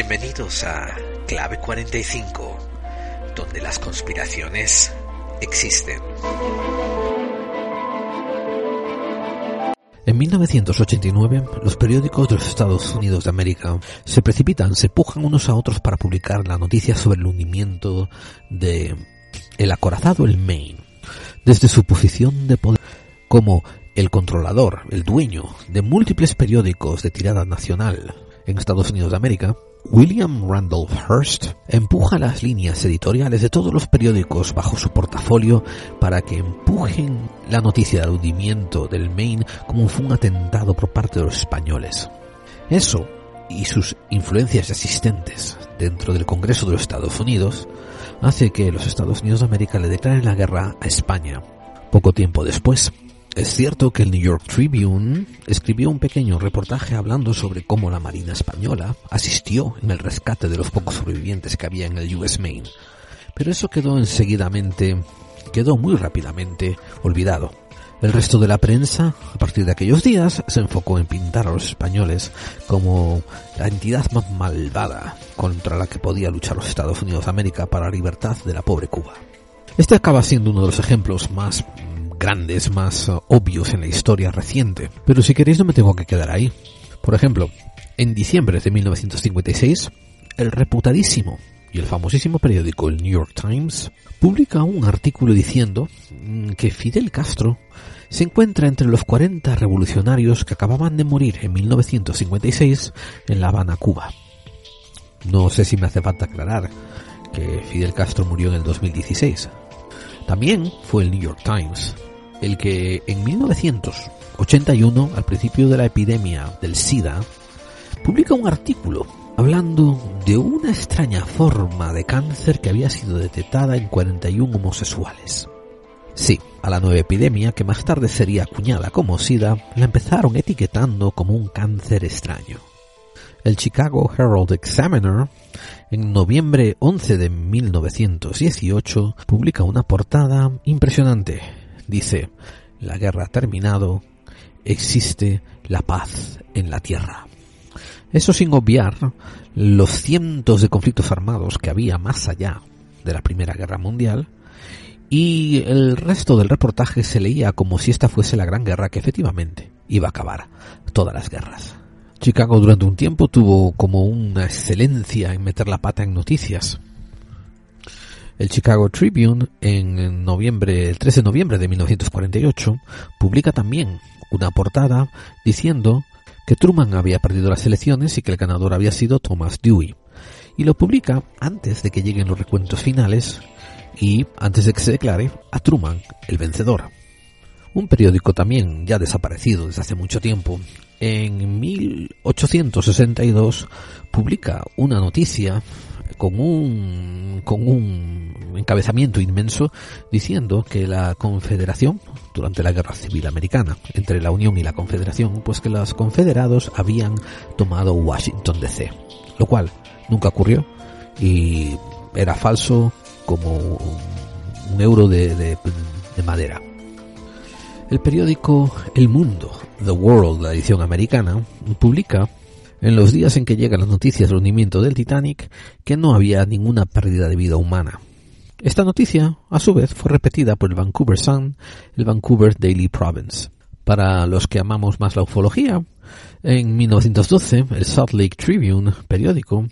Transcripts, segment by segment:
Bienvenidos a Clave 45, donde las conspiraciones existen. En 1989, los periódicos de los Estados Unidos de América se precipitan, se pujan unos a otros para publicar la noticia sobre el hundimiento de el acorazado el Maine, desde su posición de poder como el controlador, el dueño de múltiples periódicos de tirada nacional en Estados Unidos de América, William Randolph Hearst empuja las líneas editoriales de todos los periódicos bajo su portafolio para que empujen la noticia del hundimiento del Maine como un atentado por parte de los españoles. Eso y sus influencias existentes dentro del Congreso de los Estados Unidos hace que los Estados Unidos de América le declaren la guerra a España. Poco tiempo después, es cierto que el New York Tribune escribió un pequeño reportaje hablando sobre cómo la Marina Española asistió en el rescate de los pocos sobrevivientes que había en el US Maine, pero eso quedó enseguidamente, quedó muy rápidamente olvidado. El resto de la prensa, a partir de aquellos días, se enfocó en pintar a los españoles como la entidad más malvada contra la que podía luchar los Estados Unidos de América para la libertad de la pobre Cuba. Este acaba siendo uno de los ejemplos más grandes, más uh, obvios en la historia reciente. Pero si queréis no me tengo que quedar ahí. Por ejemplo, en diciembre de 1956, el reputadísimo y el famosísimo periódico el New York Times publica un artículo diciendo mm, que Fidel Castro se encuentra entre los 40 revolucionarios que acababan de morir en 1956 en La Habana, Cuba. No sé si me hace falta aclarar que Fidel Castro murió en el 2016. También fue el New York Times el que en 1981, al principio de la epidemia del SIDA, publica un artículo hablando de una extraña forma de cáncer que había sido detectada en 41 homosexuales. Sí, a la nueva epidemia, que más tarde sería acuñada como SIDA, la empezaron etiquetando como un cáncer extraño. El Chicago Herald Examiner, en noviembre 11 de 1918, publica una portada impresionante dice, la guerra ha terminado, existe la paz en la tierra. Eso sin obviar los cientos de conflictos armados que había más allá de la Primera Guerra Mundial y el resto del reportaje se leía como si esta fuese la gran guerra que efectivamente iba a acabar todas las guerras. Chicago durante un tiempo tuvo como una excelencia en meter la pata en noticias, el Chicago Tribune, en noviembre, el 13 de noviembre de 1948, publica también una portada diciendo que Truman había perdido las elecciones y que el ganador había sido Thomas Dewey. Y lo publica antes de que lleguen los recuentos finales y antes de que se declare a Truman el vencedor. Un periódico también ya desaparecido desde hace mucho tiempo, en 1862 publica una noticia con un, con un encabezamiento inmenso diciendo que la Confederación, durante la Guerra Civil Americana, entre la Unión y la Confederación, pues que los confederados habían tomado Washington DC, lo cual nunca ocurrió y era falso como un euro de, de, de madera. El periódico El Mundo, The World, la edición americana, publica en los días en que llegan las noticias del hundimiento del Titanic que no había ninguna pérdida de vida humana. Esta noticia, a su vez, fue repetida por el Vancouver Sun, el Vancouver Daily Province. Para los que amamos más la ufología, en 1912 el Salt Lake Tribune, periódico,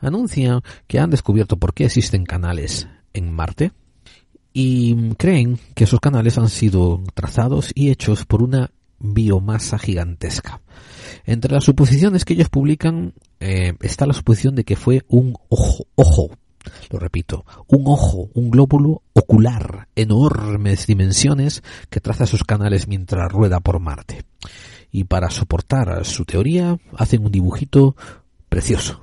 anuncia que han descubierto por qué existen canales en Marte y creen que esos canales han sido trazados y hechos por una biomasa gigantesca. Entre las suposiciones que ellos publican eh, está la suposición de que fue un ojo, ojo, lo repito, un ojo, un glóbulo ocular, enormes dimensiones que traza sus canales mientras rueda por Marte. Y para soportar su teoría hacen un dibujito precioso.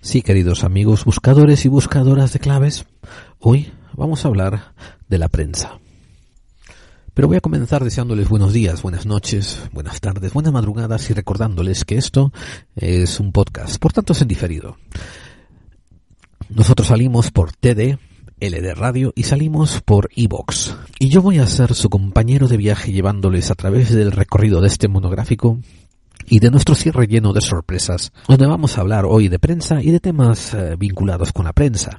Sí, queridos amigos buscadores y buscadoras de claves, hoy vamos a hablar de la prensa. Pero voy a comenzar deseándoles buenos días, buenas noches, buenas tardes, buenas madrugadas y recordándoles que esto es un podcast, por tanto es en diferido. Nosotros salimos por TD, LD Radio y salimos por Evox. Y yo voy a ser su compañero de viaje llevándoles a través del recorrido de este monográfico y de nuestro cierre lleno de sorpresas, donde vamos a hablar hoy de prensa y de temas eh, vinculados con la prensa,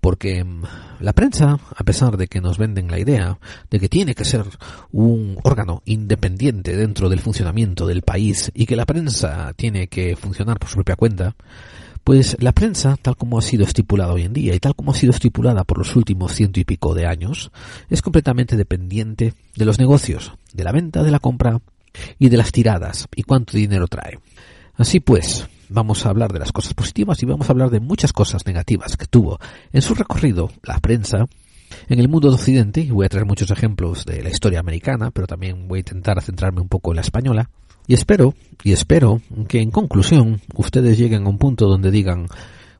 porque mm, la prensa, a pesar de que nos venden la idea de que tiene que ser un órgano independiente dentro del funcionamiento del país y que la prensa tiene que funcionar por su propia cuenta, pues la prensa, tal como ha sido estipulada hoy en día y tal como ha sido estipulada por los últimos ciento y pico de años, es completamente dependiente de los negocios, de la venta, de la compra y de las tiradas y cuánto dinero trae. Así pues, vamos a hablar de las cosas positivas y vamos a hablar de muchas cosas negativas que tuvo en su recorrido la prensa en el mundo de Occidente, y voy a traer muchos ejemplos de la historia americana, pero también voy a intentar centrarme un poco en la española, y espero, y espero que en conclusión ustedes lleguen a un punto donde digan,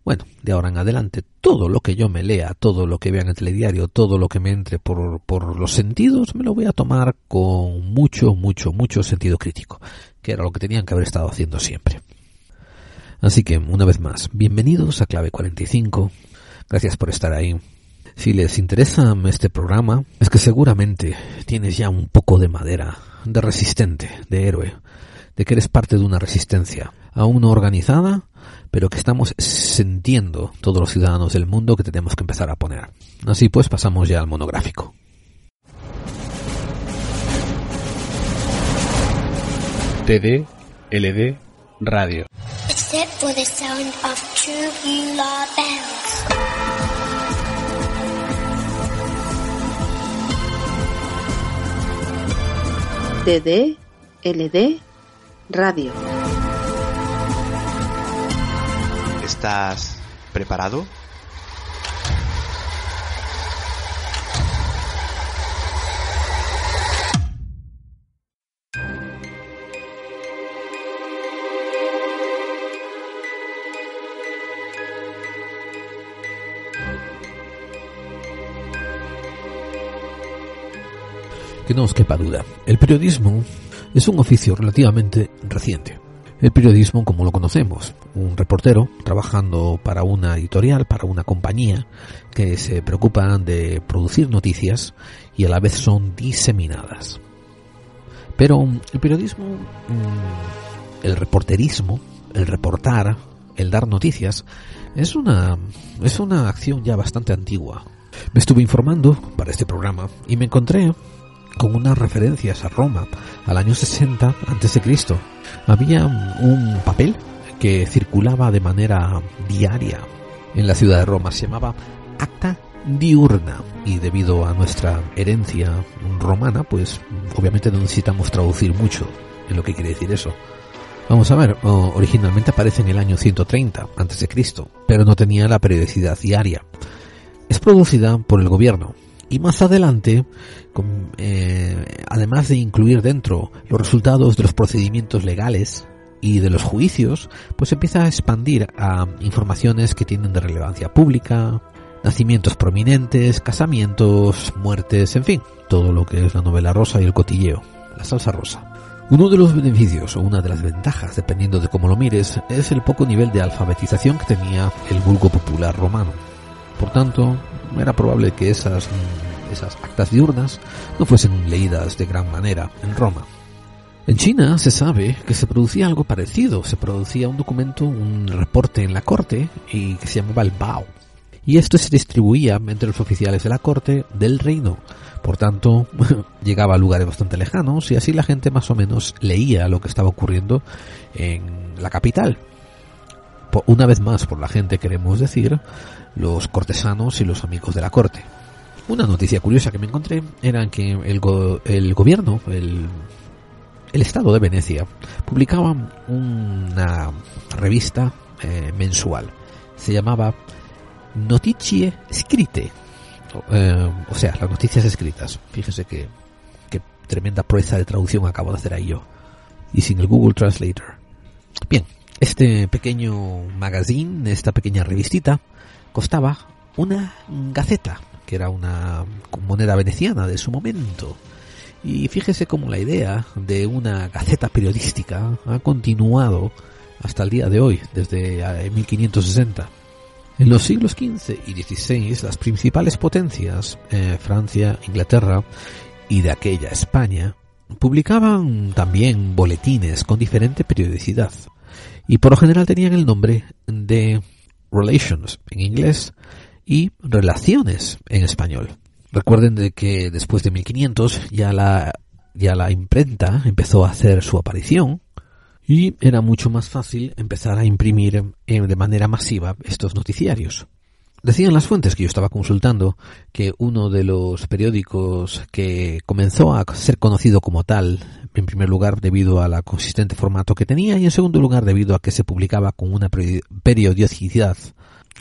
bueno, de ahora en adelante, todo lo que yo me lea, todo lo que vea en el telediario, todo lo que me entre por, por los sentidos, me lo voy a tomar con mucho, mucho, mucho sentido crítico, que era lo que tenían que haber estado haciendo siempre. Así que, una vez más, bienvenidos a Clave 45. Gracias por estar ahí. Si les interesa este programa, es que seguramente tienes ya un poco de madera, de resistente, de héroe, de que eres parte de una resistencia, aún no organizada, pero que estamos sintiendo todos los ciudadanos del mundo que tenemos que empezar a poner. Así pues, pasamos ya al monográfico. TD, LD, radio. Except for the sound of bells. TD, LD, radio. ¿Estás preparado? Que no os quepa duda, el periodismo es un oficio relativamente reciente. El periodismo como lo conocemos, un reportero trabajando para una editorial, para una compañía que se preocupa de producir noticias y a la vez son diseminadas. Pero el periodismo, mm, el reporterismo, el reportar, el dar noticias, es una, es una acción ya bastante antigua. Me estuve informando para este programa y me encontré con unas referencias a Roma al año 60 a.C. Había un papel que circulaba de manera diaria en la ciudad de Roma, se llamaba Acta Diurna y debido a nuestra herencia romana, pues obviamente no necesitamos traducir mucho en lo que quiere decir eso. Vamos a ver, originalmente aparece en el año 130 a.C., pero no tenía la periodicidad diaria. Es producida por el gobierno y más adelante, con, eh, además de incluir dentro los resultados de los procedimientos legales y de los juicios, pues empieza a expandir a informaciones que tienen de relevancia pública, nacimientos prominentes, casamientos, muertes, en fin, todo lo que es la novela rosa y el cotilleo, la salsa rosa. Uno de los beneficios o una de las ventajas, dependiendo de cómo lo mires, es el poco nivel de alfabetización que tenía el vulgo popular romano. Por tanto, era probable que esas, esas actas diurnas no fuesen leídas de gran manera en Roma. En China se sabe que se producía algo parecido, se producía un documento, un reporte en la corte y que se llamaba el Bao. Y esto se distribuía entre los oficiales de la corte del reino. Por tanto, llegaba a lugares bastante lejanos y así la gente más o menos leía lo que estaba ocurriendo en la capital. Una vez más, por la gente queremos decir, los cortesanos y los amigos de la corte. Una noticia curiosa que me encontré era que el, el gobierno, el, Estado de Venecia, publicaba una revista eh, mensual. Se llamaba Notizie Scritte, eh, o sea, las noticias escritas. Fíjese que tremenda proeza de traducción acabo de hacer ahí yo. Y sin el Google Translator. Bien, este pequeño magazine, esta pequeña revistita, costaba una gaceta, que era una moneda veneciana de su momento. Y fíjese cómo la idea de una gaceta periodística ha continuado hasta el día de hoy, desde 1560. En los siglos XV y XVI, las principales potencias, eh, Francia, Inglaterra y de aquella España, publicaban también boletines con diferente periodicidad y por lo general tenían el nombre de Relations en inglés y Relaciones en español. Recuerden de que después de 1500 ya la, ya la imprenta empezó a hacer su aparición y era mucho más fácil empezar a imprimir de manera masiva estos noticiarios. Decían las fuentes que yo estaba consultando que uno de los periódicos que comenzó a ser conocido como tal, en primer lugar debido a la consistente formato que tenía y en segundo lugar debido a que se publicaba con una periodicidad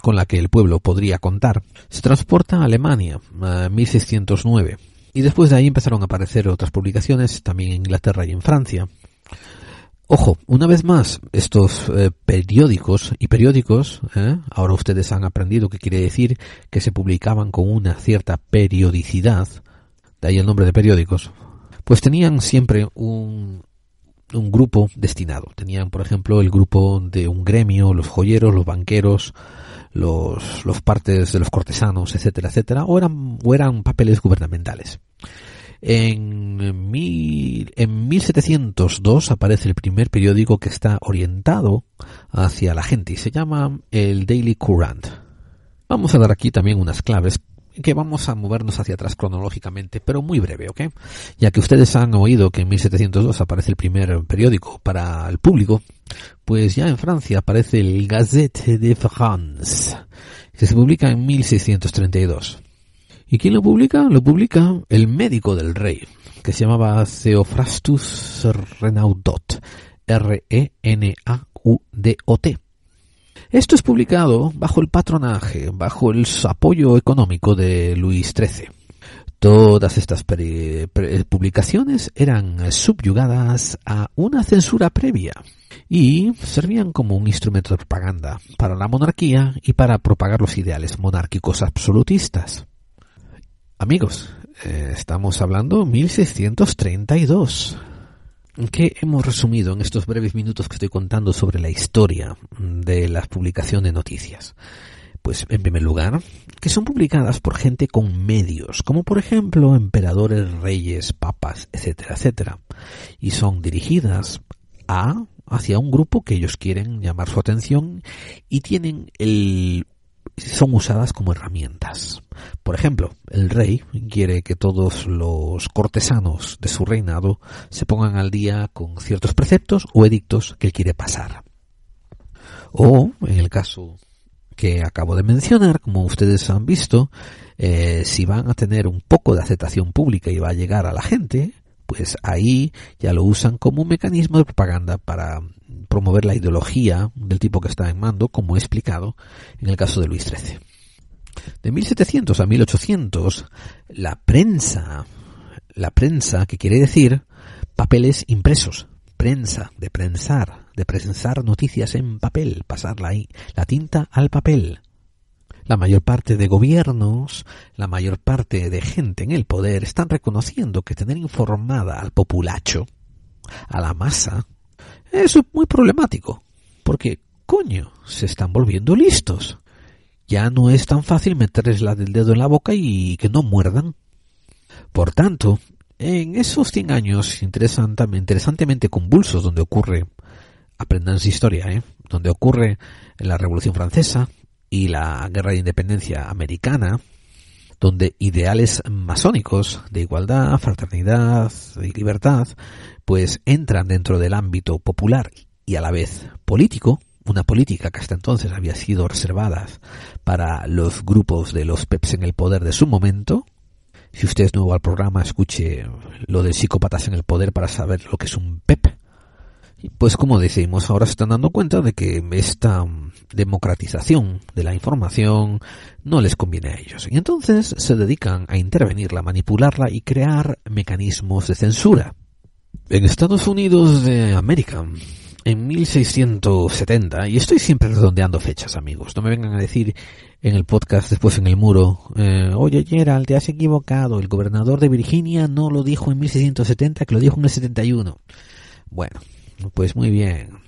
con la que el pueblo podría contar, se transporta a Alemania, a 1609. Y después de ahí empezaron a aparecer otras publicaciones, también en Inglaterra y en Francia, Ojo, una vez más, estos eh, periódicos y periódicos, ¿eh? ahora ustedes han aprendido que quiere decir que se publicaban con una cierta periodicidad, de ahí el nombre de periódicos, pues tenían siempre un, un grupo destinado. Tenían, por ejemplo, el grupo de un gremio, los joyeros, los banqueros, los, los partes de los cortesanos, etcétera, etcétera, o eran, o eran papeles gubernamentales. En, mil, en 1702 aparece el primer periódico que está orientado hacia la gente y se llama el Daily Courant. Vamos a dar aquí también unas claves que vamos a movernos hacia atrás cronológicamente, pero muy breve, ¿ok? Ya que ustedes han oído que en 1702 aparece el primer periódico para el público, pues ya en Francia aparece el Gazette de France, que se publica en 1632. ¿Y quién lo publica? Lo publica el médico del rey, que se llamaba Theophrastus Renaudot, R-E-N-A-U-D-O-T. Esto es publicado bajo el patronaje, bajo el apoyo económico de Luis XIII. Todas estas publicaciones eran subyugadas a una censura previa y servían como un instrumento de propaganda para la monarquía y para propagar los ideales monárquicos absolutistas. Amigos, eh, estamos hablando 1632. ¿Qué hemos resumido en estos breves minutos que estoy contando sobre la historia de la publicación de noticias? Pues en primer lugar, que son publicadas por gente con medios, como por ejemplo emperadores, reyes, papas, etcétera, etcétera, y son dirigidas a hacia un grupo que ellos quieren llamar su atención y tienen el son usadas como herramientas. Por ejemplo, el rey quiere que todos los cortesanos de su reinado se pongan al día con ciertos preceptos o edictos que él quiere pasar. O, en el caso que acabo de mencionar, como ustedes han visto, eh, si van a tener un poco de aceptación pública y va a llegar a la gente, pues ahí ya lo usan como un mecanismo de propaganda para promover la ideología del tipo que está en mando, como he explicado en el caso de Luis XIII. De 1700 a 1800, la prensa, la prensa, que quiere decir papeles impresos, prensa, de prensar, de prensar noticias en papel, pasar la, la tinta al papel. La mayor parte de gobiernos, la mayor parte de gente en el poder están reconociendo que tener informada al populacho, a la masa, eso es muy problemático, porque, coño, se están volviendo listos. Ya no es tan fácil meterles la del dedo en la boca y que no muerdan. Por tanto, en esos 100 años interesantemente convulsos donde ocurre, aprendan su historia, ¿eh? donde ocurre la Revolución Francesa y la Guerra de Independencia Americana, donde ideales masónicos de igualdad, fraternidad y libertad pues entran dentro del ámbito popular y a la vez político, una política que hasta entonces había sido reservada para los grupos de los PEPs en el poder de su momento. Si usted es nuevo al programa, escuche lo de psicópatas en el poder para saber lo que es un PEP. Pues como decimos, ahora se están dando cuenta de que esta democratización de la información no les conviene a ellos. Y entonces se dedican a intervenirla, manipularla y crear mecanismos de censura. En Estados Unidos de América, en 1670, y estoy siempre redondeando fechas, amigos, no me vengan a decir en el podcast después en el muro, eh, oye Gerald, te has equivocado, el gobernador de Virginia no lo dijo en 1670, que lo dijo en el 71. Bueno, pues muy bien,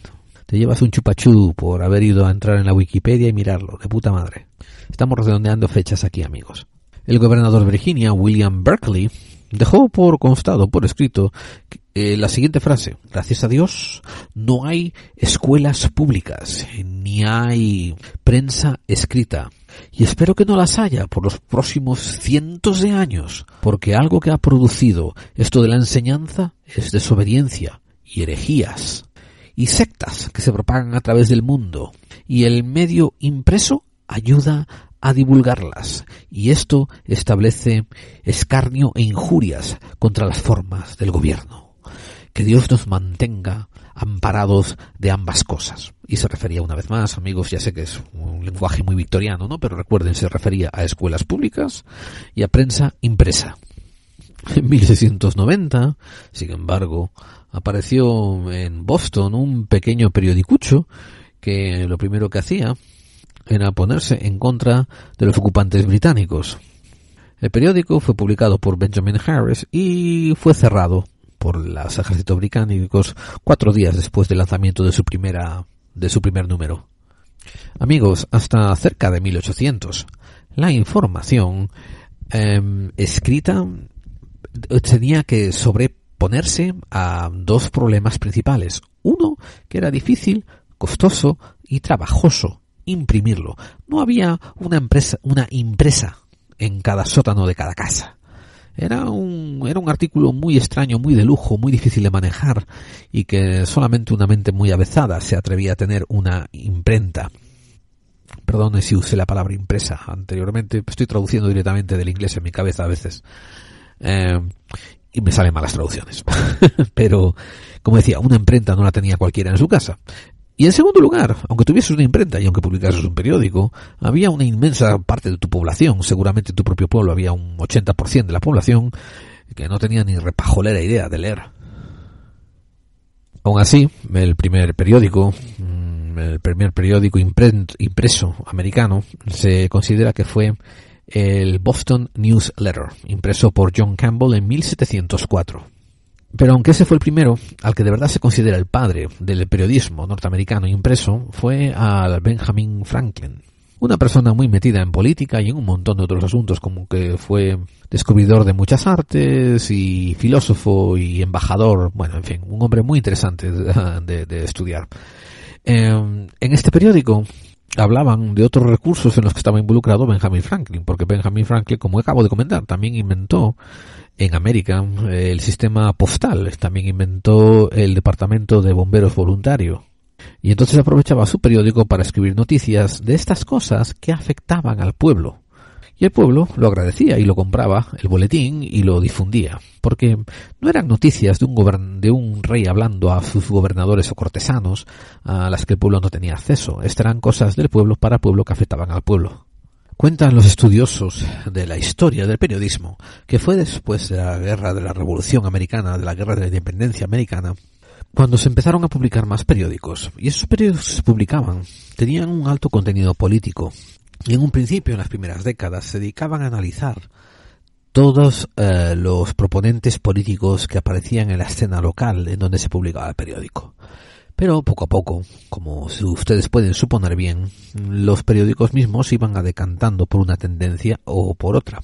te llevas un chupachú por haber ido a entrar en la Wikipedia y mirarlo, de puta madre. Estamos redondeando fechas aquí, amigos. El gobernador de Virginia, William Berkeley, dejó por constado, por escrito, eh, la siguiente frase. Gracias a Dios no hay escuelas públicas, ni hay prensa escrita. Y espero que no las haya por los próximos cientos de años, porque algo que ha producido esto de la enseñanza es desobediencia y herejías y sectas que se propagan a través del mundo. Y el medio impreso ayuda a divulgarlas y esto establece escarnio e injurias contra las formas del gobierno. Que Dios nos mantenga amparados de ambas cosas. Y se refería una vez más, amigos, ya sé que es un lenguaje muy victoriano, ¿no? Pero recuerden, se refería a escuelas públicas y a prensa impresa. En 1690, sin embargo, apareció en Boston un pequeño periodicucho que lo primero que hacía era ponerse en contra de los ocupantes británicos. El periódico fue publicado por Benjamin Harris y fue cerrado por los ejércitos británicos cuatro días después del lanzamiento de su primera de su primer número. Amigos, hasta cerca de 1800, la información em, escrita tenía que sobreponerse a dos problemas principales. Uno, que era difícil, costoso y trabajoso imprimirlo. No había una empresa, una impresa en cada sótano de cada casa. Era un, era un artículo muy extraño, muy de lujo, muy difícil de manejar y que solamente una mente muy avezada se atrevía a tener una imprenta. Perdone si usé la palabra impresa anteriormente, estoy traduciendo directamente del inglés en mi cabeza a veces. Eh, y me salen malas traducciones. Pero, como decía, una imprenta no la tenía cualquiera en su casa. Y en segundo lugar, aunque tuvieses una imprenta y aunque publicases un periódico, había una inmensa parte de tu población, seguramente en tu propio pueblo había un 80% de la población, que no tenía ni repajolera idea de leer. Aún así, el primer periódico, mm, el primer periódico impreso americano, se considera que fue el Boston News Letter, impreso por John Campbell en 1704. Pero aunque ese fue el primero, al que de verdad se considera el padre del periodismo norteamericano impreso, fue al Benjamin Franklin. Una persona muy metida en política y en un montón de otros asuntos, como que fue descubridor de muchas artes y filósofo y embajador, bueno, en fin, un hombre muy interesante de, estudiar. Em, en este periódico hablaban de otros recursos en los que estaba involucrado Benjamin Franklin, porque Benjamin Franklin, como acabo de comentar, también inventó en América el sistema postal, también inventó el departamento de bomberos voluntario. Y entonces aprovechaba su periódico para escribir noticias de estas cosas que afectaban al pueblo. Y el pueblo lo agradecía y lo compraba, el boletín, y lo difundía, porque no eran noticias de un, de un rey hablando a sus gobernadores o cortesanos a las que el pueblo no tenía acceso. Estas eran cosas del pueblo para pueblo que afectaban al pueblo. Cuentan los estudiosos de la historia del periodismo que fue después de la guerra de la Revolución Americana, de la guerra de la Independencia Americana, cuando se empezaron a publicar más periódicos. Y esos periódicos que se publicaban tenían un alto contenido político. En un principio, en las primeras décadas, se dedicaban a analizar todos eh, los proponentes políticos que aparecían en la escena local en donde se publicaba el periódico. Pero poco a poco, como ustedes pueden suponer bien, los periódicos mismos iban a decantando por una tendencia o por otra.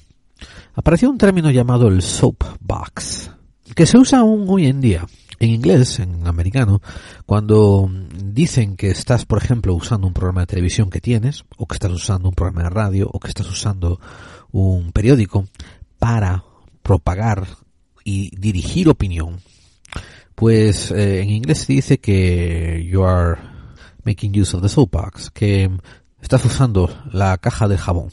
Apareció un término llamado el soapbox, que se usa aún hoy en día. En inglés, en americano, cuando dicen que estás, por ejemplo, usando un programa de televisión que tienes, o que estás usando un programa de radio, o que estás usando un periódico para propagar y dirigir opinión, pues eh, en inglés se dice que you are making use of the soapbox, que estás usando la caja de jabón.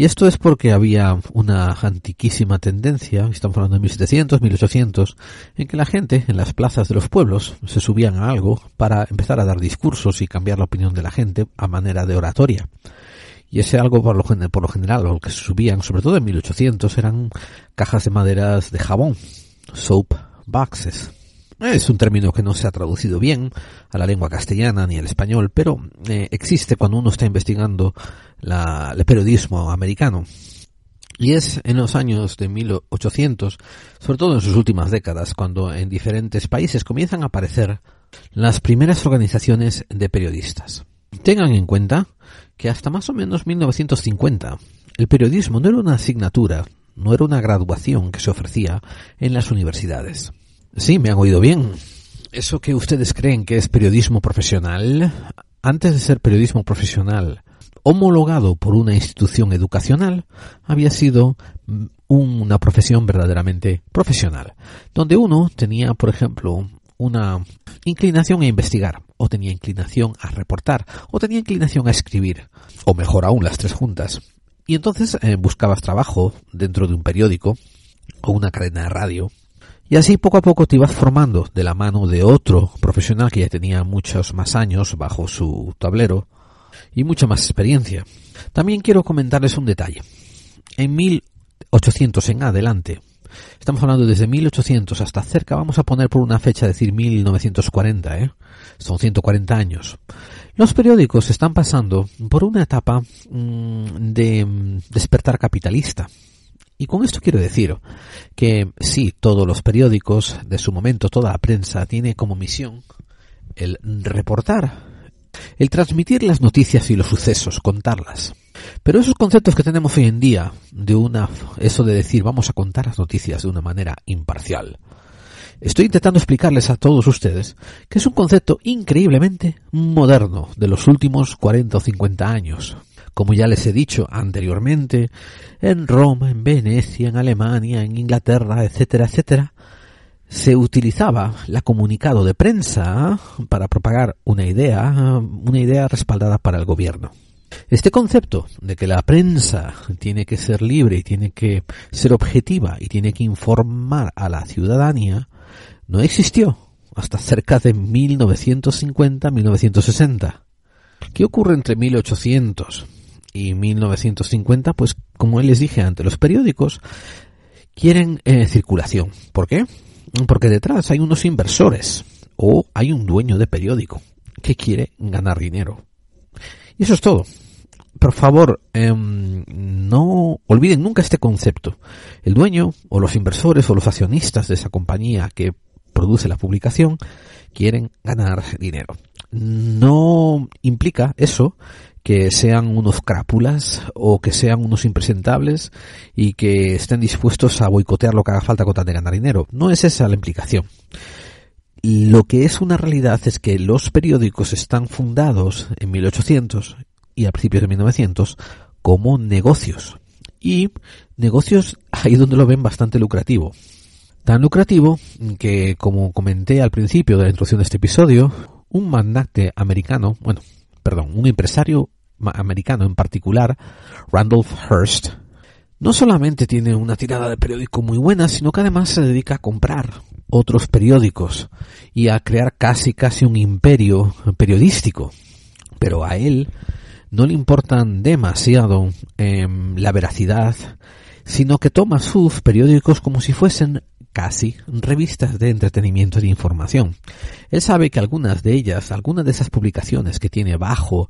Y esto es porque había una antiquísima tendencia, estamos hablando de 1700, 1800, en que la gente en las plazas de los pueblos se subían a algo para empezar a dar discursos y cambiar la opinión de la gente a manera de oratoria. Y ese algo por lo, por lo general, lo que se subían, sobre todo en 1800, eran cajas de maderas de jabón, soap boxes. Es un término que no se ha traducido bien a la lengua castellana ni al español, pero eh, existe cuando uno está investigando el periodismo americano. Y es en los años de 1800, sobre todo en sus últimas décadas, cuando en diferentes países comienzan a aparecer las primeras organizaciones de periodistas. Tengan en cuenta que hasta más o menos 1950 el periodismo no era una asignatura no era una graduación que se ofrecía en las universidades. Sí, me han oído bien. Eso que ustedes creen que es periodismo profesional, antes de ser periodismo profesional homologado por una institución educacional, había sido mm, una profesión verdaderamente profesional, donde uno tenía, por ejemplo, una inclinación a investigar, o tenía inclinación a reportar, o tenía inclinación a escribir, o mejor aún las tres juntas. Y entonces eh, buscabas trabajo dentro de un periódico o una cadena de radio, y así poco a poco te ibas formando de la mano de otro profesional que ya tenía muchos más años bajo su tablero y mucha más experiencia. También quiero comentarles un detalle. En 1800 en adelante, estamos hablando desde 1800 hasta cerca, vamos a poner por una fecha, decir 1940, ¿eh? son 140 años. Los periódicos están pasando por una etapa mm, de mm, despertar capitalista. Y con esto quiero decir que sí, todos los periódicos de su momento, toda la prensa tiene como misión el reportar, el transmitir las noticias y los sucesos, contarlas. Pero esos conceptos que tenemos hoy en día, de una, eso de decir vamos a contar las noticias de una manera imparcial, estoy intentando explicarles a todos ustedes que es un concepto increíblemente moderno de los últimos 40 o 50 años. Como ya les he dicho anteriormente, en Roma, en Venecia, en Alemania, en Inglaterra, etcétera, etcétera, se utilizaba la comunicado de prensa para propagar una idea, una idea respaldada para el gobierno. Este concepto de que la prensa tiene que ser libre y tiene que ser objetiva y tiene que informar a la ciudadanía no existió hasta cerca de 1950-1960. ¿Qué ocurre entre 1800 y 1950? Pues como les dije antes, los periódicos quieren eh, circulación. ¿Por qué? Porque detrás hay unos inversores o hay un dueño de periódico que quiere ganar dinero. Y eso es todo. Por favor, em, no olviden nunca este concepto. El dueño o los inversores o los accionistas de esa compañía que produce la publicación quieren ganar dinero. No implica eso que sean unos crápulas o que sean unos impresentables y que estén dispuestos a boicotear lo que haga falta con tal de ganar dinero. No es esa la implicación. Lo que es una realidad es que los periódicos están fundados en 1800 y a principios de 1900 como negocios. Y negocios ahí donde lo ven bastante lucrativo. Tan lucrativo que, como comenté al principio de la introducción de este episodio, un magnate americano, bueno, perdón, un empresario americano en particular, Randolph Hearst, no solamente tiene una tirada de periódico muy buena, sino que además se dedica a comprar otros periódicos y a crear casi casi un imperio periodístico. Pero a él no le importan demasiado em, la veracidad, sino que toma sus periódicos como si fuesen casi revistas de entretenimiento y de información. Él sabe que algunas de ellas, algunas de esas publicaciones que tiene bajo,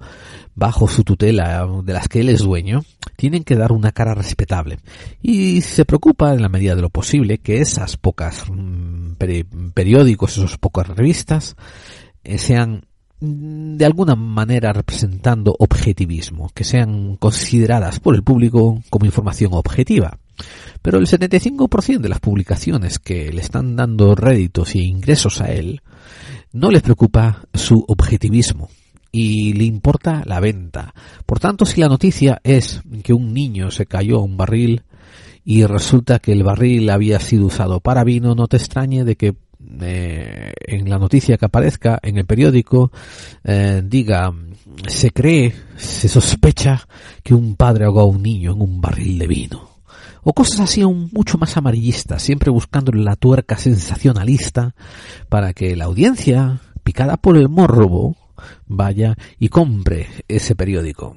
bajo su tutela, de las que él es dueño, tienen que dar una cara respetable. Y se preocupa en la medida de lo posible que esas pocas mm, periódicos, esas pocas revistas, eh, sean mm, de alguna manera representando objetivismo, que sean consideradas por el público como información objetiva. Pero el 75% de las publicaciones que le están dando réditos y ingresos a él no les preocupa su objetivismo y le importa la venta. Por tanto, si la noticia es que un niño se cayó a un barril y resulta que el barril había sido usado para vino, no te extrañe de que eh, en la noticia que aparezca en el periódico eh, diga se cree, se sospecha que un padre ahogó a un niño en un barril de vino o cosas así aún mucho más amarillistas, siempre buscando la tuerca sensacionalista para que la audiencia, picada por el morbo, vaya y compre ese periódico.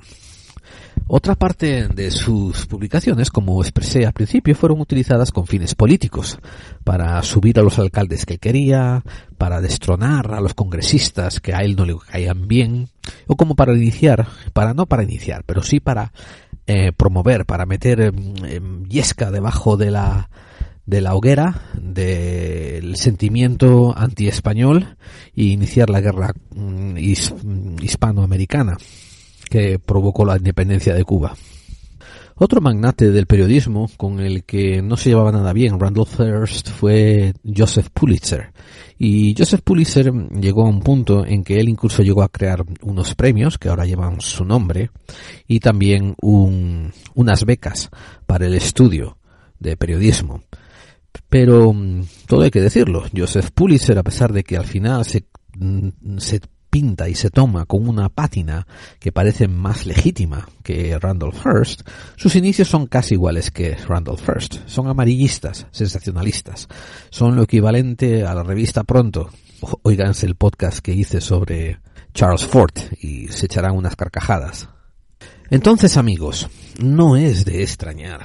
Otra parte de sus publicaciones, como expresé al principio, fueron utilizadas con fines políticos, para subir a los alcaldes que quería, para destronar a los congresistas que a él no le caían bien, o como para iniciar, para no para iniciar, pero sí para eh, promover, para meter em, yesca debajo de la, de la hoguera del sentimiento anti-español e iniciar la guerra mm, hispanoamericana que provocó la independencia de Cuba. Otro magnate del periodismo con el que no se llevaba nada bien Randall Hearst fue Joseph Pulitzer. Y Joseph Pulitzer llegó a un punto en que él incluso llegó a crear unos premios que ahora llevan su nombre y también un, unas becas para el estudio de periodismo. Pero mm, todo hay que decirlo, Joseph Pulitzer, a pesar de que al final se, mm, se pinta y se toma con una pátina que parece más legítima que Randolph Hearst, sus inicios son casi iguales que Randolph Hearst. Son amarillistas, sensacionalistas. Son lo equivalente a la revista Pronto. Oiganse el podcast que hice sobre Charles Ford y se echarán unas carcajadas. Entonces, amigos, no es de extrañar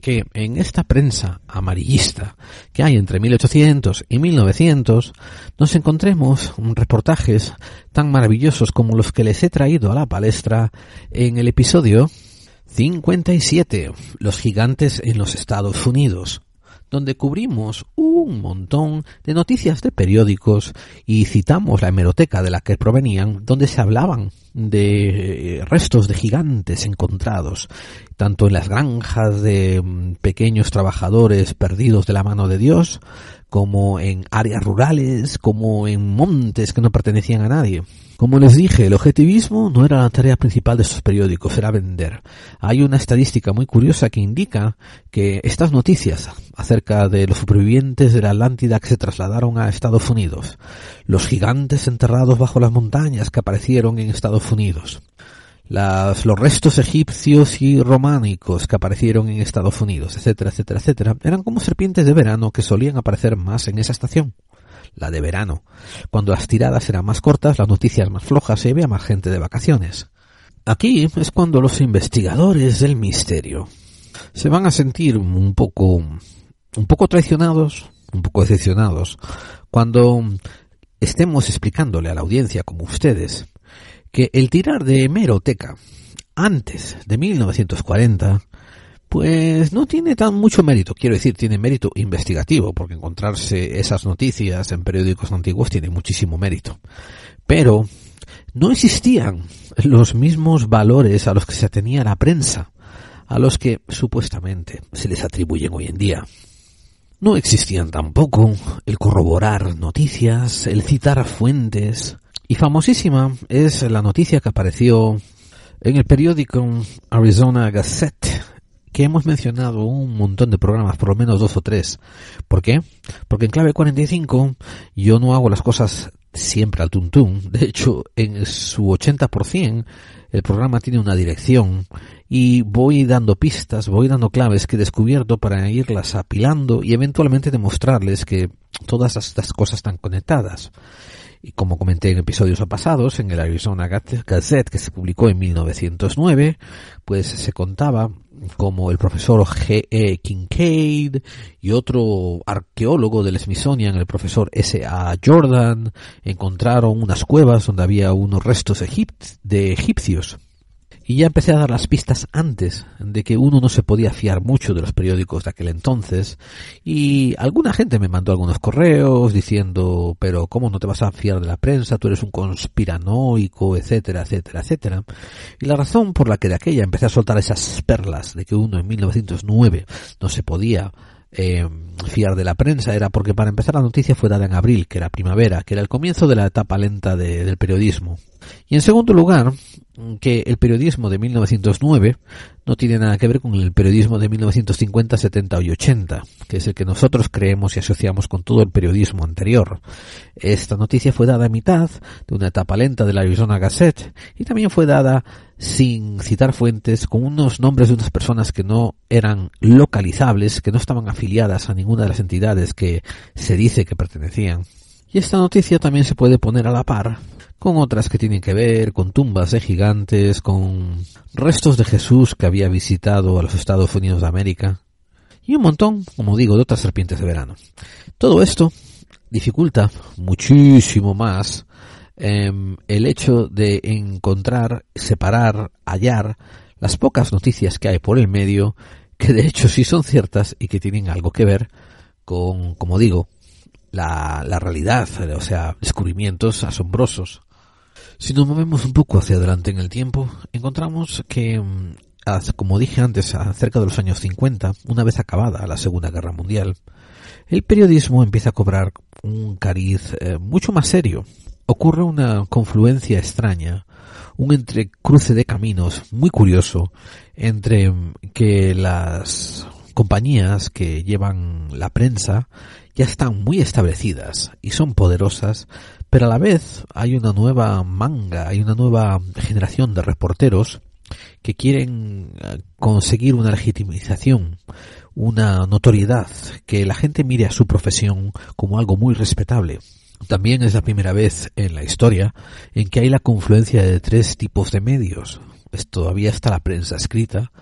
que en esta prensa amarillista que hay entre 1800 y 1900 nos encontremos reportajes tan maravillosos como los que les he traído a la palestra en el episodio 57, Los gigantes en los Estados Unidos, donde cubrimos un montón de noticias de periódicos y citamos la hemeroteca de la que provenían, donde se hablaban de eh, restos de gigantes encontrados, tanto en las granjas de mm, pequeños trabajadores perdidos de la mano de Dios, como en áreas rurales, como en montes que no pertenecían a nadie. Como les dije, el objetivismo no era la tarea principal de estos periódicos, era vender. Hay una estadística muy curiosa que indica que estas noticias acerca de los supervivientes de la Atlántida que se trasladaron a Estados Unidos, los gigantes enterrados bajo las montañas que aparecieron en Estados Unidos, las, los restos egipcios y románicos que aparecieron en Estados Unidos, etcétera, etcétera, etcétera, eran como serpientes de verano que solían aparecer más en esa estación, la de verano, cuando las tiradas eran más cortas, las noticias más flojas y había más gente de vacaciones. Aquí es cuando los investigadores del misterio se van a sentir un poco, un poco traicionados, un poco decepcionados, cuando estemos explicándole a la audiencia como ustedes que el tirar de hemeroteca antes de 1940 pues no tiene tan mucho mérito. Quiero decir, tiene mérito investigativo, porque encontrarse esas noticias en periódicos antiguos tiene muchísimo mérito. Pero no existían los mismos valores a los que se atenía la prensa, a los que supuestamente se les atribuyen hoy en día. No existían tampoco el corroborar noticias, el citar fuentes, y famosísima es la noticia que apareció en el periódico Arizona Gazette, que hemos mencionado un montón de programas, por lo menos dos o tres. ¿Por qué? Porque en clave 45 yo no hago las cosas siempre al tuntún. De hecho, en su 80% el programa tiene una dirección y voy dando pistas, voy dando claves que he descubierto para irlas apilando y eventualmente demostrarles que todas estas cosas están conectadas. Y como comenté en episodios pasados, en el Arizona Gazette que se publicó en 1909, pues se contaba como el profesor G. E. Kincaid y otro arqueólogo del Smithsonian, el profesor S. A. Jordan, encontraron unas cuevas donde había unos restos de egipcios y ya empecé a dar las pistas antes de que uno no se podía fiar mucho de los periódicos de aquel entonces. Y alguna gente me mandó algunos correos diciendo, pero ¿cómo no te vas a fiar de la prensa? Tú eres un conspiranoico, etcétera, etcétera, etcétera. Y la razón por la que de aquella empecé a soltar esas perlas de que uno en 1909 no se podía eh, fiar de la prensa era porque para empezar la noticia fue dada en abril, que era primavera, que era el comienzo de la etapa lenta del periodismo. Y en segundo lugar, que el periodismo de 1909 no tiene nada que ver con el periodismo de 1950, 70 y 80, que es el que nosotros creemos y asociamos con todo el periodismo anterior. Esta noticia fue dada a mitad de una etapa lenta de la Arizona Gazette y también fue dada sin citar fuentes, con unos nombres de unas personas que no eran localizables, que no estaban afiliadas a ninguna de las entidades que se dice que pertenecían. Y esta noticia también se puede poner a la par con otras que tienen que ver con tumbas de gigantes, con restos de Jesús que había visitado a los Estados Unidos de América, y un montón, como digo, de otras serpientes de verano. Todo esto dificulta muchísimo más em, el hecho de encontrar, separar, hallar las pocas noticias que hay por el medio, que de hecho sí son ciertas y que tienen algo que ver con, como digo, la, la realidad, o sea, descubrimientos asombrosos. Si nos movemos un poco hacia adelante en el tiempo, encontramos que mm, como dije antes, cerca de los años 50, una vez acabada la Segunda Guerra Mundial, el periodismo empieza a cobrar un cariz eh, mucho más serio. Ocurre una confluencia extraña, un entrecruce de caminos muy curioso entre que las compañías que llevan la prensa ya están muy establecidas y son poderosas, pero a la vez hay una nueva manga, hay una nueva generación de reporteros que quieren eh, conseguir una legitimización, una notoriedad, que la gente mire a su profesión como algo muy respetable. También es la primera vez en la historia en que hay la confluencia de tres tipos de medios. todavía está la prensa escrita,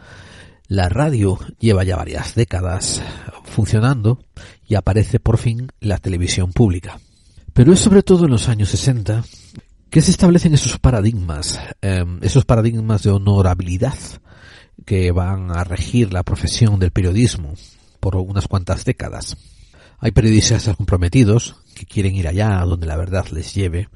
la radio lleva ya varias décadas funcionando y aparece por fin la televisión pública. Pero es sobre todo en los años 60 que se establecen esos paradigmas, em, esos paradigmas de honorabilidad que van a regir la profesión del periodismo por unas cuantas décadas. Hay periodistas comprometidos que quieren ir allá donde la verdad les lleve.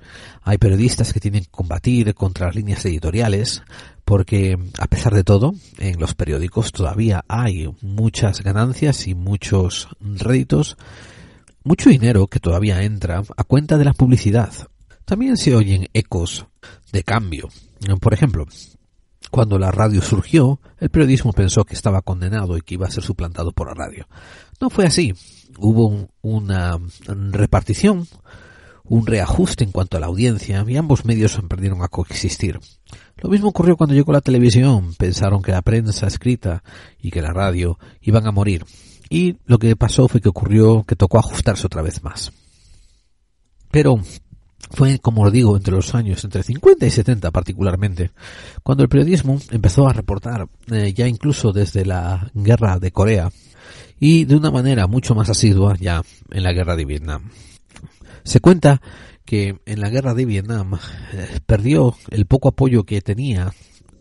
Hay periodistas que tienen que combatir contra las líneas editoriales porque a pesar de todo, en los periódicos todavía hay muchas ganancias y muchos réditos, mucho dinero que todavía entra a cuenta de la publicidad. También se oyen ecos de cambio. Por ejemplo, cuando la radio surgió, el periodismo pensó que estaba condenado y que iba a ser suplantado por la radio. No fue así. Hubo una repartición, un reajuste en cuanto a la audiencia y ambos medios perdieron a coexistir. Lo mismo ocurrió cuando llegó la televisión. Pensaron que la prensa escrita y que la radio iban a morir. Y lo que pasó fue que ocurrió que tocó ajustarse otra vez más. Pero fue, como lo digo, entre los años entre 50 y 70 particularmente, cuando el periodismo empezó a reportar eh, ya incluso desde la guerra de Corea y de una manera mucho más asidua ya en la guerra de Vietnam. Se cuenta que en la guerra de Vietnam eh, perdió el poco apoyo que tenía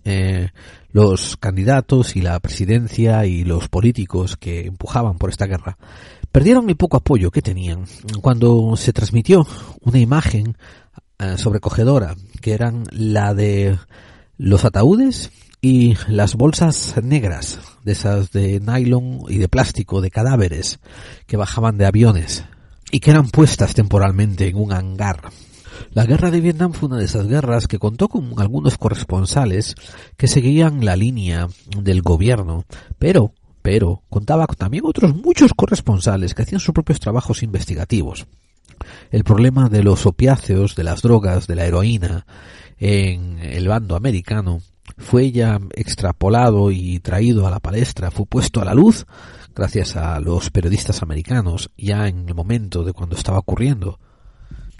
eh, los candidatos y la presidencia y los políticos que empujaban por esta guerra perdieron el poco apoyo que tenían cuando se transmitió una imagen eh, sobrecogedora que eran la de los ataúdes y las bolsas negras de esas de nylon y de plástico de cadáveres que bajaban de aviones y que eran puestas temporalmente en un hangar. La guerra de Vietnam fue una de esas guerras que contó con algunos corresponsales que seguían la línea del gobierno, pero, pero, contaba también otros muchos corresponsales que hacían sus propios trabajos investigativos. El problema de los opiáceos, de las drogas, de la heroína en el bando americano fue ya extrapolado y traído a la palestra, fue puesto a la luz gracias a los periodistas americanos ya en el momento de cuando estaba ocurriendo.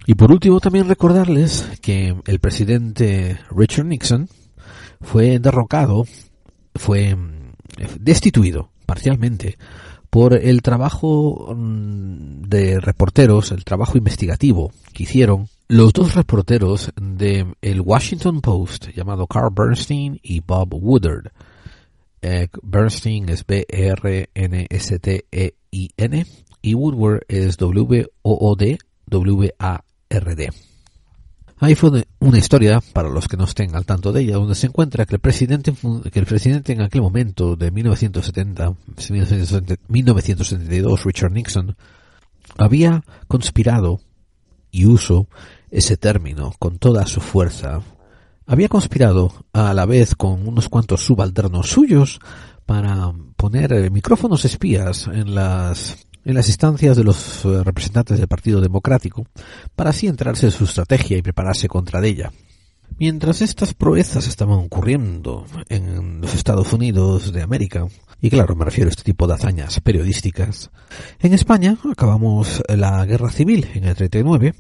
Y por último también recordarles que el presidente Richard Nixon fue derrocado, fue mm, destituido parcialmente por el trabajo mm, de reporteros, el trabajo investigativo que hicieron los dos reporteros de el Washington Post llamado Carl Bernstein y Bob Woodard. Eh, Bernstein es B-R-N-S-T-E-I-N y Woodward es W-O-O-D-W-A-R-D. Ahí fue una historia, para los que no estén al tanto de ella, donde se encuentra que el presidente, que el presidente en aquel momento de 1970, 1972, Richard Nixon, había conspirado, y uso ese término con toda su fuerza, había conspirado a la vez con unos cuantos subalternos suyos para poner eh, micrófonos espías en las en las instancias de los eh, representantes del Partido Democrático para así entrarse en su estrategia y prepararse contra ella. Mientras estas proezas estaban ocurriendo en los Estados Unidos de América, y claro, me refiero a este tipo de hazañas periodísticas, en España acabamos la guerra civil en el 39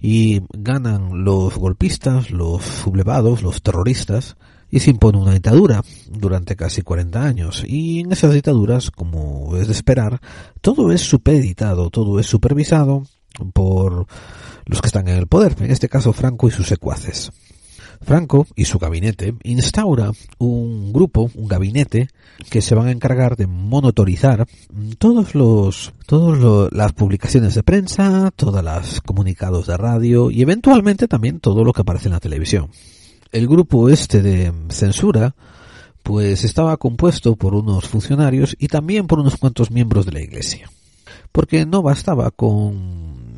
y ganan los golpistas, los sublevados, los terroristas, y se impone una dictadura durante casi 40 años. Y en esas dictaduras, como es de esperar, todo es supeditado, todo es supervisado por los que están en el poder, en este caso Franco y sus secuaces. Franco y su gabinete instaura un grupo, un gabinete, que se van a encargar de monitorizar todos los, todas las publicaciones de prensa, todos los comunicados de radio y eventualmente también todo lo que aparece en la televisión. El grupo este de censura pues estaba compuesto por unos funcionarios y también por unos cuantos miembros de la Iglesia. Porque no bastaba con,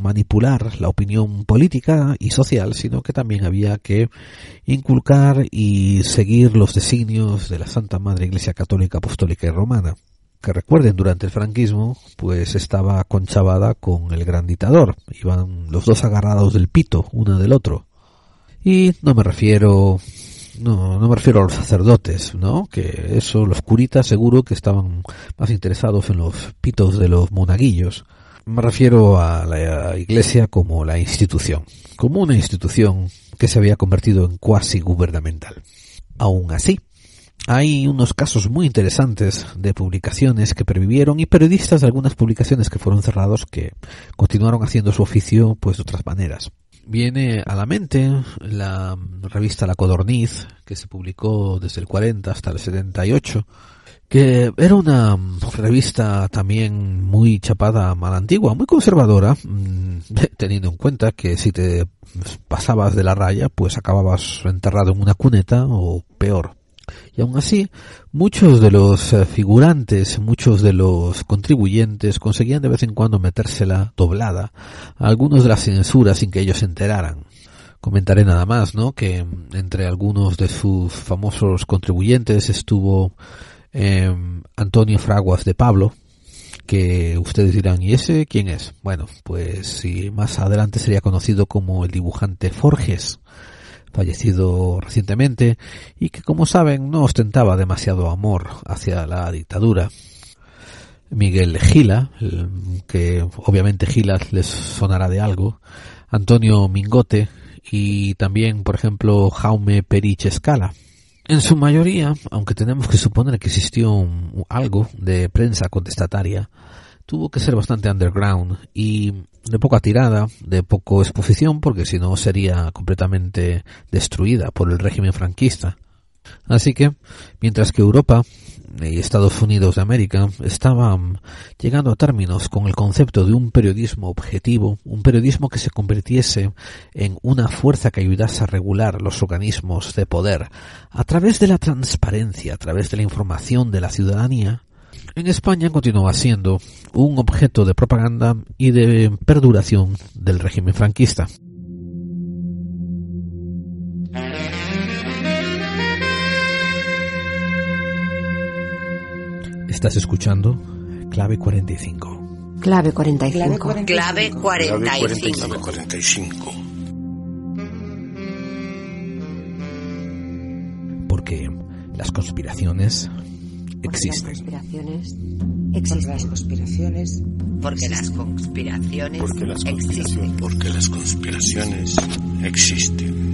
manipular la opinión política y social, sino que también había que inculcar y seguir los designios de la Santa Madre Iglesia Católica Apostólica y Romana que recuerden durante el franquismo, pues estaba conchavada con el gran dictador. Iban los dos agarrados del pito, uno del otro. Y no me refiero, no, no me refiero a los sacerdotes, ¿no? Que eso, los curitas seguro que estaban más interesados en los pitos de los monaguillos. Me refiero a la iglesia como la institución, como una institución que se había convertido en cuasi gubernamental. Aún así, hay unos casos muy interesantes de publicaciones que pervivieron y periodistas de algunas publicaciones que fueron cerrados que continuaron haciendo su oficio pues de otras maneras. Viene a la mente la revista La Codorniz, que se publicó desde el 40 hasta el 78, que era una revista también muy chapada mal antigua, muy conservadora, mm, teniendo en cuenta que si te pasabas de la raya, pues acababas enterrado en una cuneta o peor. Y aún así, muchos de los eh, figurantes, muchos de los contribuyentes conseguían de vez en cuando metérsela doblada a algunos de las censuras sin que ellos se enteraran. Comentaré nada más, ¿no? Que entre algunos de sus famosos contribuyentes estuvo em, Antonio Fraguas de Pablo, que ustedes dirán, ¿y ese quién es? Bueno, pues si más adelante sería conocido como el dibujante Forges, fallecido recientemente y que como saben no ostentaba demasiado amor hacia la dictadura. Miguel Gila, que obviamente Gila les sonará de algo, Antonio Mingote y también, por ejemplo, Jaume Perich Escala. En su mayoría, aunque tenemos que suponer que existió algo de prensa contestataria, tuvo que ser bastante underground y de poca tirada, de poco exposición, porque si no sería completamente destruida por el régimen franquista. Así que, mientras que Europa y Estados Unidos de América estaban llegando a términos con el concepto de un periodismo objetivo, un periodismo que se convirtiese en una fuerza que ayudase a regular los organismos de poder a través de la transparencia, a través de la información de la ciudadanía, en España continúa siendo un objeto de propaganda y de perduración del régimen franquista. Estás escuchando Clave 45. Clave 45. Clave 45. Clave 45. Porque las conspiraciones existen. Porque las conspiraciones existen. Porque las conspiraciones Porque las existen. conspiraciones, porque las conspiraciones existen.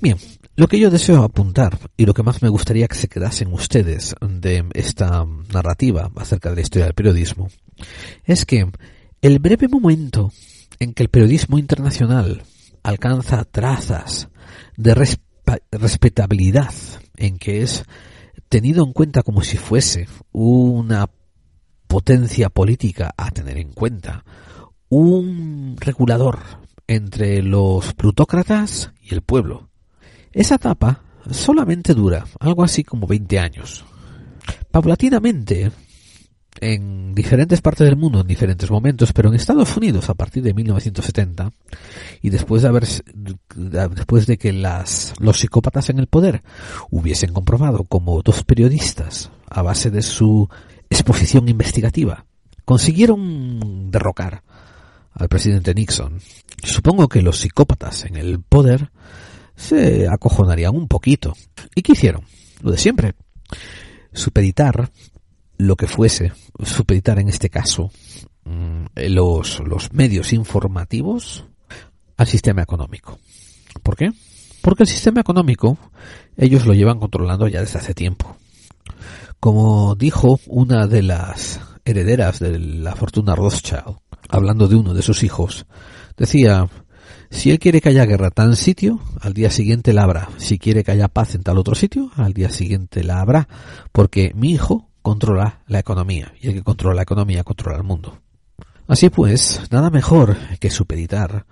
Bien, lo que yo deseo apuntar y lo que más me gustaría que se quedasen ustedes de esta narrativa acerca de la historia del periodismo es que el breve momento en que el periodismo internacional alcanza trazas de respetabilidad, en que es tenido en cuenta como si fuese una potencia política a tener en cuenta, un regulador entre los plutócratas y el pueblo. Esa etapa solamente dura algo así como 20 años. Paulatinamente, en diferentes partes del mundo en diferentes momentos, pero en Estados Unidos a partir de 1970 y después de haber después de que las los psicópatas en el poder hubiesen comprobado como dos periodistas a base de su exposición investigativa consiguieron derrocar al presidente Nixon. Supongo que los psicópatas en el poder se acojonarían un poquito. ¿Y qué hicieron? Lo de siempre. Supeditar lo que fuese, supeditar en este caso mm, los, los medios informativos al sistema económico. ¿Por qué? Porque el sistema económico ellos lo llevan controlando ya desde hace tiempo. Como dijo una de las herederas de la fortuna Rothschild, hablando de uno de sus hijos, decía, si él quiere que haya guerra tal sitio, al día siguiente la habrá. Si quiere que haya paz en tal otro sitio, al día siguiente la habrá. Porque mi hijo controla la economía y el que controla la economía controla el mundo. Así pues, nada mejor que supeditar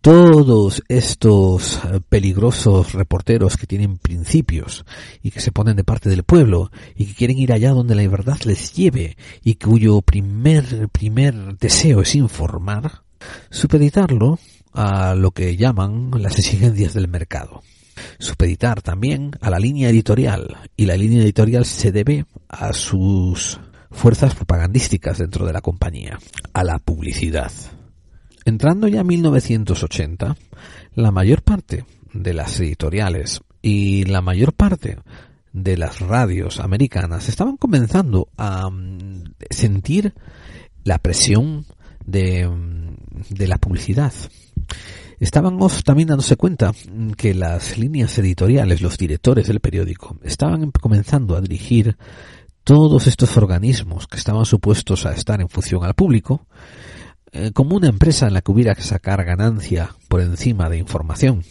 todos estos eh, peligrosos reporteros que tienen principios y que se ponen de parte del pueblo y que quieren ir allá donde la verdad les lleve y cuyo primer, primer deseo es informar, supeditarlo a lo que llaman las exigencias del mercado. Supeditar también a la línea editorial y la línea editorial se debe a sus fuerzas propagandísticas dentro de la compañía, a la publicidad. Entrando ya a 1980, la mayor parte de las editoriales y la mayor parte de las radios americanas estaban comenzando a mm, sentir la presión de, mm, de la publicidad. Estaban también dándose cuenta que las líneas editoriales, los directores del periódico, estaban comenzando a dirigir todos estos organismos que estaban supuestos a estar en función al público eh, como una empresa en la que hubiera que sacar ganancia por encima de información.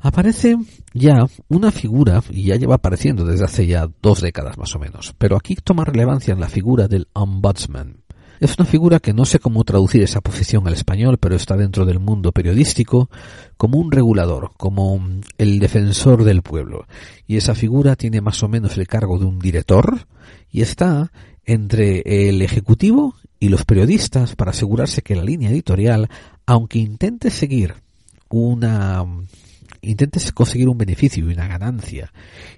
Aparece ya una figura, y ya lleva apareciendo desde hace ya dos décadas más o menos, pero aquí toma relevancia en la figura del ombudsman. Es una figura que no sé cómo traducir esa posición al español, pero está dentro del mundo periodístico como un regulador, como el defensor del pueblo. Y esa figura tiene más o menos el cargo de un director y está entre el ejecutivo y los periodistas para asegurarse que la línea editorial, aunque intente seguir una intente conseguir un beneficio y una ganancia,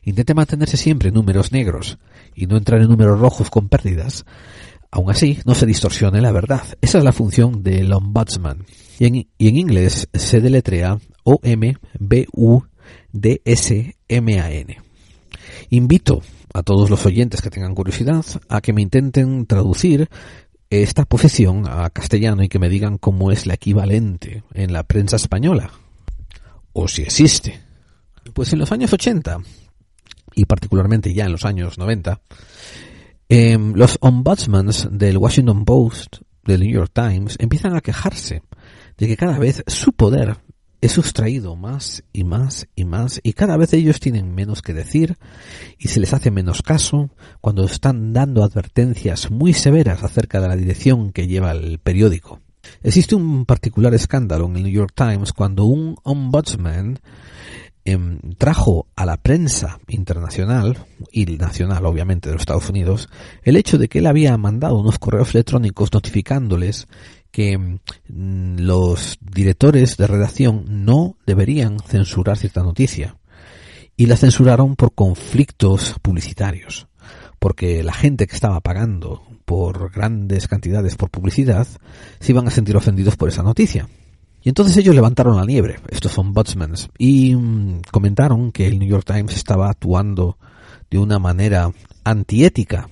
intente mantenerse siempre en números negros y no entrar en números rojos con pérdidas, aún así no se distorsione la verdad. Esa es la función del ombudsman. Y en, y en inglés se deletrea O-M-B-U-D-S-M-A-N. Invito a todos los oyentes que tengan curiosidad a que me intenten traducir esta posición a castellano y que me digan cómo es la equivalente en la prensa española o si existe. Pues en los años 80 y particularmente ya en los años 90, em, los ombudsmans del Washington Post, del New York Times, empiezan a quejarse de que cada vez su poder es sustraído más y más y más y cada vez ellos tienen menos que decir y se les hace menos caso cuando están dando advertencias muy severas acerca de la dirección que lleva el periódico. Existe un particular escándalo en el New York Times cuando un ombudsman trajo a la prensa internacional y nacional obviamente de los Estados Unidos el hecho de que él había mandado unos correos electrónicos notificándoles que mm, los directores de redacción no deberían censurar cierta noticia. Y la censuraron por conflictos publicitarios. Porque la gente que estaba pagando por grandes cantidades por publicidad se iban a sentir ofendidos por esa noticia. Y entonces ellos levantaron la liebre, estos ombudsmans, y mm, comentaron que el New York Times estaba actuando de una manera antiética.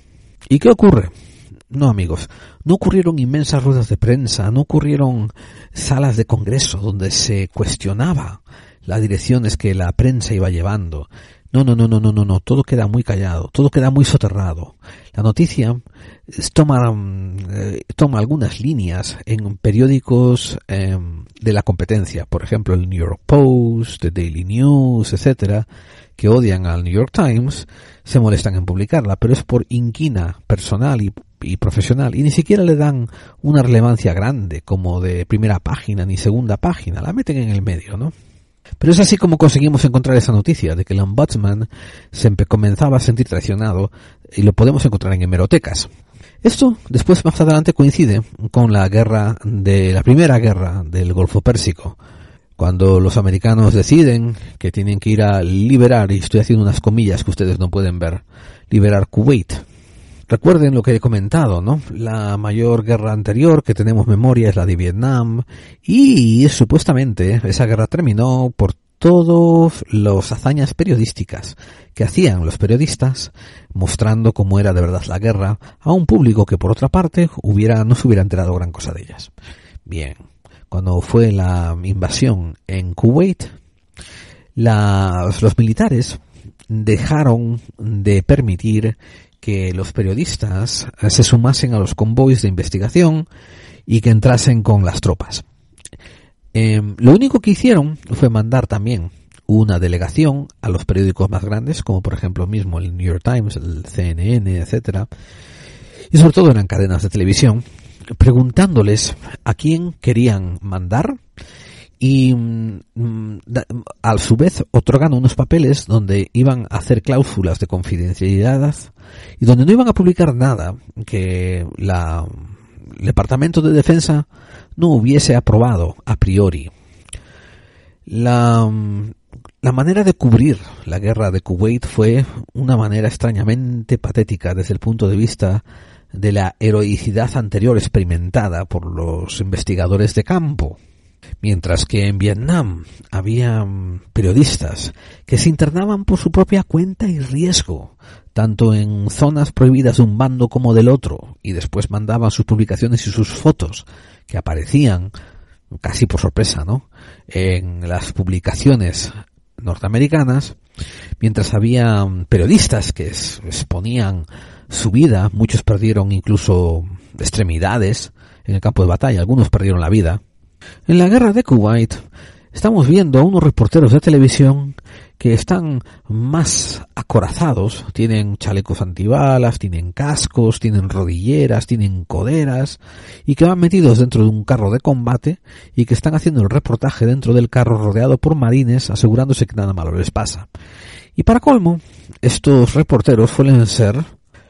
¿Y qué ocurre? No, amigos, no ocurrieron inmensas ruedas de prensa, no ocurrieron salas de congreso donde se cuestionaba las direcciones que la prensa iba llevando. No, no, no, no, no, no, no, todo queda muy callado, todo queda muy soterrado. La noticia toma, eh, toma algunas líneas en periódicos em, de la competencia, por ejemplo el New York Post, el Daily News, etcétera, que odian al New York Times, se molestan en publicarla, pero es por inquina personal y y profesional y ni siquiera le dan una relevancia grande como de primera página ni segunda página, la meten en el medio, ¿no? Pero es así como conseguimos encontrar esa noticia de que el ombudsman se comenzaba a sentir traicionado y lo podemos encontrar en hemerotecas. Esto después más adelante coincide con la guerra de la primera guerra del Golfo Pérsico, cuando los americanos deciden que tienen que ir a liberar, y estoy haciendo unas comillas que ustedes no pueden ver, liberar Kuwait Recuerden lo que he comentado, ¿no? La mayor guerra anterior que tenemos memoria es la de Vietnam y supuestamente esa guerra terminó por todas las hazañas periodísticas que hacían los periodistas mostrando cómo era de verdad la guerra a un público que por otra parte hubiera, no se hubiera enterado gran cosa de ellas. Bien, cuando fue la invasión en Kuwait, los militares dejaron de permitir que los periodistas eh, se sumasen a los convoys de investigación y que entrasen con las tropas. Em, lo único que hicieron fue mandar también una delegación a los periódicos más grandes, como por ejemplo mismo el New York Times, el CNN, etcétera, y sobre todo eran cadenas de televisión, preguntándoles a quién querían mandar y mm, da- a su vez otorgando unos papeles donde iban a hacer cláusulas de confidencialidad y donde no iban a publicar nada que la el Departamento de Defensa no hubiese aprobado a priori. La, mm, la manera de cubrir la guerra de Kuwait fue una manera extrañamente patética desde el punto de vista de la heroicidad anterior experimentada por los investigadores de campo. Mientras que en Vietnam había mm, periodistas que se internaban por su propia cuenta y riesgo, tanto en zonas prohibidas de un bando como del otro, y después mandaban sus publicaciones y sus fotos, que aparecían casi por sorpresa, ¿no? En las publicaciones norteamericanas, mientras había mm, periodistas que exponían su vida, muchos perdieron incluso extremidades en el campo de batalla, algunos perdieron la vida. En la guerra de Kuwait estamos viendo a unos reporteros de televisión que están más acorazados, tienen chalecos antibalas, tienen cascos, tienen rodilleras, tienen coderas y que van metidos dentro de un carro de combate y que están haciendo el reportaje dentro del carro rodeado por marines asegurándose que nada malo les pasa. Y para colmo, estos reporteros suelen ser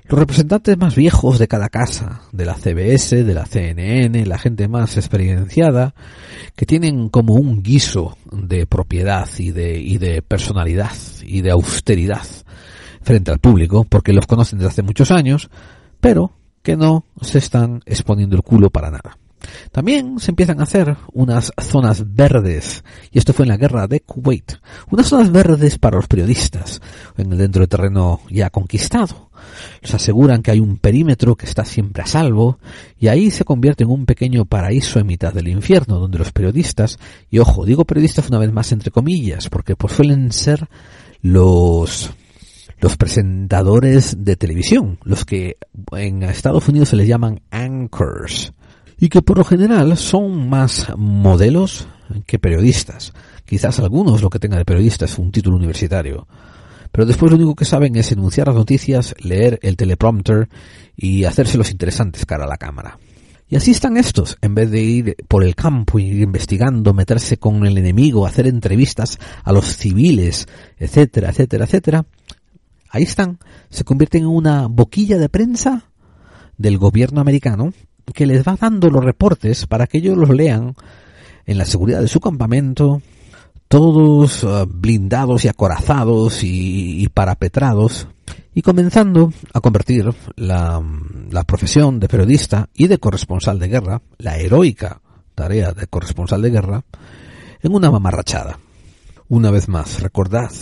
los representantes más viejos de cada casa, de la CBS, de la CNN, la gente más experienciada, que tienen como un guiso de propiedad y de, y de personalidad y de austeridad frente al público, porque los conocen desde hace muchos años, pero que no se están exponiendo el culo para nada. También se empiezan a hacer unas zonas verdes, y esto fue en la guerra de Kuwait, unas zonas verdes para los periodistas, en el dentro del terreno ya conquistado. Les aseguran que hay un perímetro que está siempre a salvo, y ahí se convierte en un pequeño paraíso en mitad del infierno, donde los periodistas, y ojo, digo periodistas una vez más entre comillas, porque pues suelen ser los los presentadores de televisión, los que en Estados Unidos se les llaman anchors, y que por lo general son más modelos que periodistas. Quizás algunos lo que tengan de periodista es un título universitario, pero después lo único que saben es enunciar las noticias, leer el teleprompter y hacérselos interesantes cara a la cámara. Y así están estos, en vez de ir por el campo ir investigando, meterse con el enemigo, hacer entrevistas a los civiles, etcétera, etcétera, etcétera. Ahí están, se convierten en una boquilla de prensa del gobierno americano que les va dando los reportes para que ellos los lean en la seguridad de su campamento, todos uh, blindados y acorazados y, y, parapetrados, y comenzando a convertir la, la, profesión de periodista y de corresponsal de guerra, la heroica tarea de corresponsal de guerra, en una mamarrachada. Una vez más, recordad,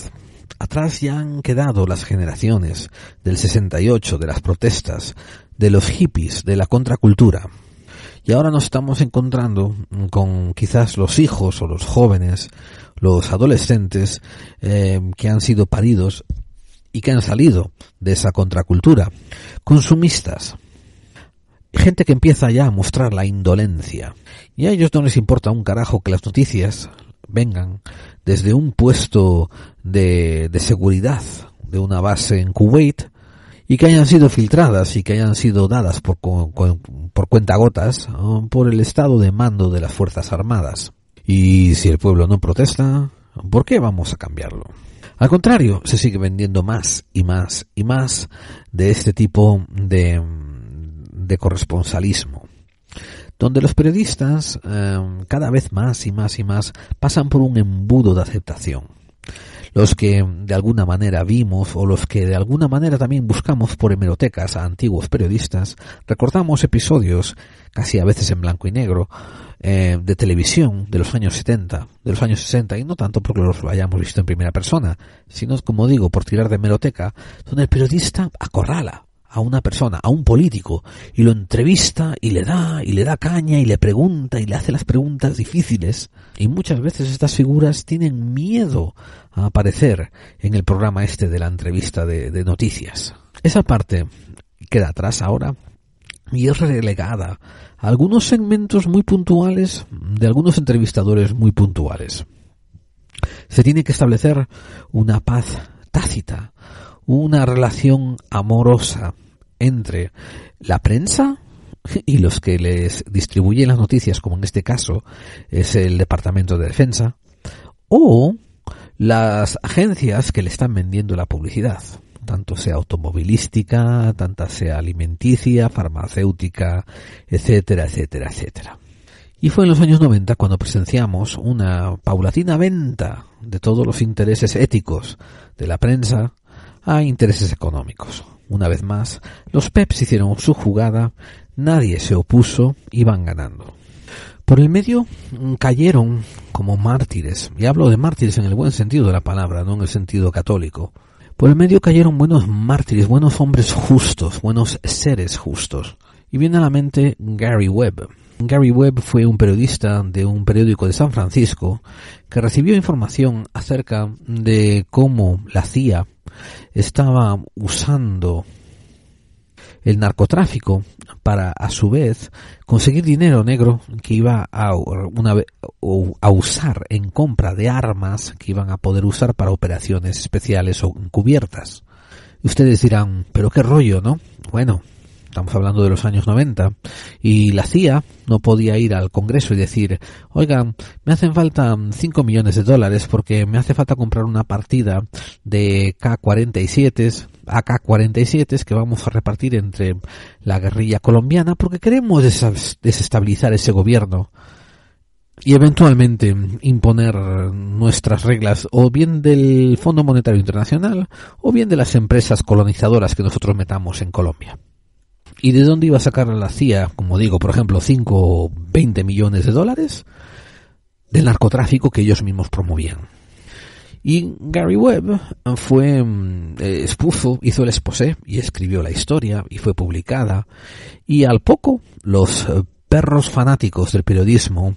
atrás ya han quedado las generaciones del 68, de las protestas, de los hippies, de la contracultura. Y ahora nos estamos encontrando con quizás los hijos o los jóvenes, los adolescentes eh, que han sido paridos y que han salido de esa contracultura, consumistas, gente que empieza ya a mostrar la indolencia. Y a ellos no les importa un carajo que las noticias vengan desde un puesto de, de seguridad de una base en Kuwait y que hayan sido filtradas y que hayan sido dadas por, por cuentagotas por el estado de mando de las Fuerzas Armadas. Y si el pueblo no protesta, ¿por qué vamos a cambiarlo? Al contrario, se sigue vendiendo más y más y más de este tipo de, de corresponsalismo, donde los periodistas eh, cada vez más y más y más pasan por un embudo de aceptación. Los que de alguna manera vimos o los que de alguna manera también buscamos por hemerotecas a antiguos periodistas, recordamos episodios, casi a veces en blanco y negro, eh, de televisión de los años 70, de los años 60, y no tanto porque los hayamos visto en primera persona, sino, como digo, por tirar de hemeroteca, donde el periodista acorrala a una persona, a un político, y lo entrevista y le da, y le da caña, y le pregunta, y le hace las preguntas difíciles. Y muchas veces estas figuras tienen miedo a aparecer en el programa este de la entrevista de, de noticias. Esa parte queda atrás ahora y es relegada a algunos segmentos muy puntuales de algunos entrevistadores muy puntuales. Se tiene que establecer una paz tácita, una relación amorosa entre la prensa y los que les distribuyen las noticias, como en este caso es el Departamento de Defensa, o las agencias que le están vendiendo la publicidad, tanto sea automovilística, tanta sea alimenticia, farmacéutica, etcétera, etcétera, etcétera. Y fue en los años 90 cuando presenciamos una paulatina venta de todos los intereses éticos de la prensa a intereses económicos. Una vez más, los Peps hicieron su jugada, nadie se opuso, iban ganando. Por el medio mm, cayeron como mártires, y hablo de mártires en el buen sentido de la palabra, no en el sentido católico. Por el medio cayeron buenos mártires, buenos hombres justos, buenos seres justos. Y viene a la mente Gary Webb. Gary Webb fue un periodista de un periódico de San Francisco que recibió información acerca de cómo la CIA estaba usando el narcotráfico para a su vez conseguir dinero negro que iba a, una, a usar en compra de armas que iban a poder usar para operaciones especiales o encubiertas. Ustedes dirán, pero qué rollo, ¿no? Bueno, estamos hablando de los años 90, y la CIA no podía ir al Congreso y decir, oigan, me hacen falta 5 millones de dólares porque me hace falta comprar una partida de K-47, AK-47 que vamos a repartir entre la guerrilla colombiana porque queremos desestabilizar ese gobierno y eventualmente imponer nuestras reglas o bien del Fondo Monetario Internacional o bien de las empresas colonizadoras que nosotros metamos en Colombia. ¿Y de dónde iba a sacar la CIA, como digo, por ejemplo, 5 o 20 millones de dólares? Del narcotráfico que ellos mismos promovían. Y Gary Webb fue, mm, eh, expuso, hizo el exposé y escribió la historia y fue publicada. Y al poco, los eh, perros fanáticos del periodismo,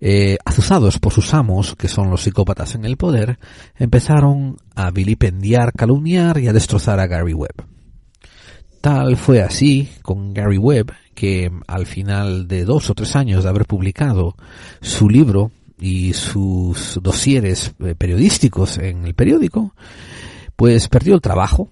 eh, azuzados por sus amos, que son los psicópatas en el poder, empezaron a vilipendiar, calumniar y a destrozar a Gary Webb. Tal fue así con Gary Webb que al final de dos o tres años de haber publicado su libro y sus dosieres eh, periodísticos en el periódico, pues perdió el trabajo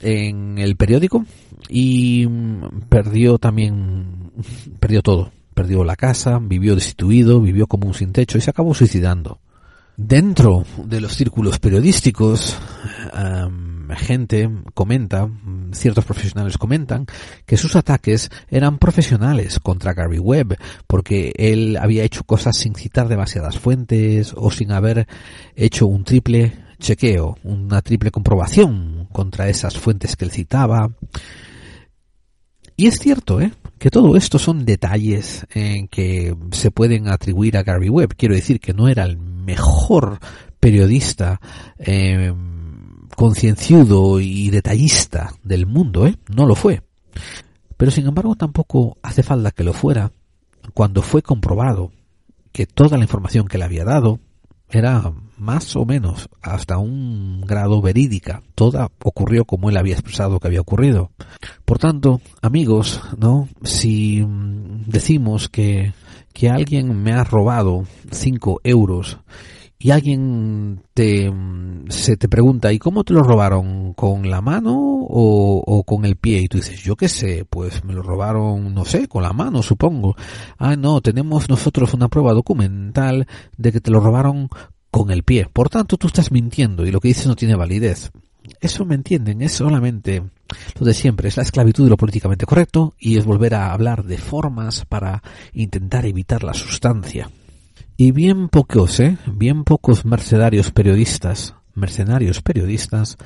en el periódico y mm, perdió también, perdió todo. Perdió la casa, vivió destituido, vivió como un sin techo y se acabó suicidando. Dentro de los círculos periodísticos, gente comenta, ciertos profesionales comentan, que sus ataques eran profesionales contra Gary Webb, porque él había hecho cosas sin citar demasiadas fuentes o sin haber hecho un triple chequeo, una triple comprobación contra esas fuentes que él citaba. Y es cierto, ¿eh? que todo esto son detalles en que se pueden atribuir a Gary Webb. Quiero decir que no era el mejor periodista eh, concienciudo y detallista del mundo, ¿eh? No lo fue. Pero sin embargo tampoco hace falta que lo fuera cuando fue comprobado que toda la información que le había dado era más o menos hasta un grado verídica. Toda ocurrió como él había expresado que había ocurrido. Por tanto, amigos, ¿no? Si decimos que, que alguien me ha robado 5 euros y alguien te, se te pregunta, ¿y cómo te lo robaron? ¿Con la mano o, o, con el pie? Y tú dices, yo qué sé, pues me lo robaron, no sé, con la mano, supongo. Ah, no, tenemos nosotros una prueba documental de que te lo robaron con el pie. Por tanto, tú estás mintiendo y lo que dices no tiene validez. Eso me entienden, es solamente lo de siempre, es la esclavitud de lo políticamente correcto y es volver a hablar de formas para intentar evitar la sustancia. Y bien pocos, ¿eh? Bien pocos mercenarios periodistas, mercenarios periodistas,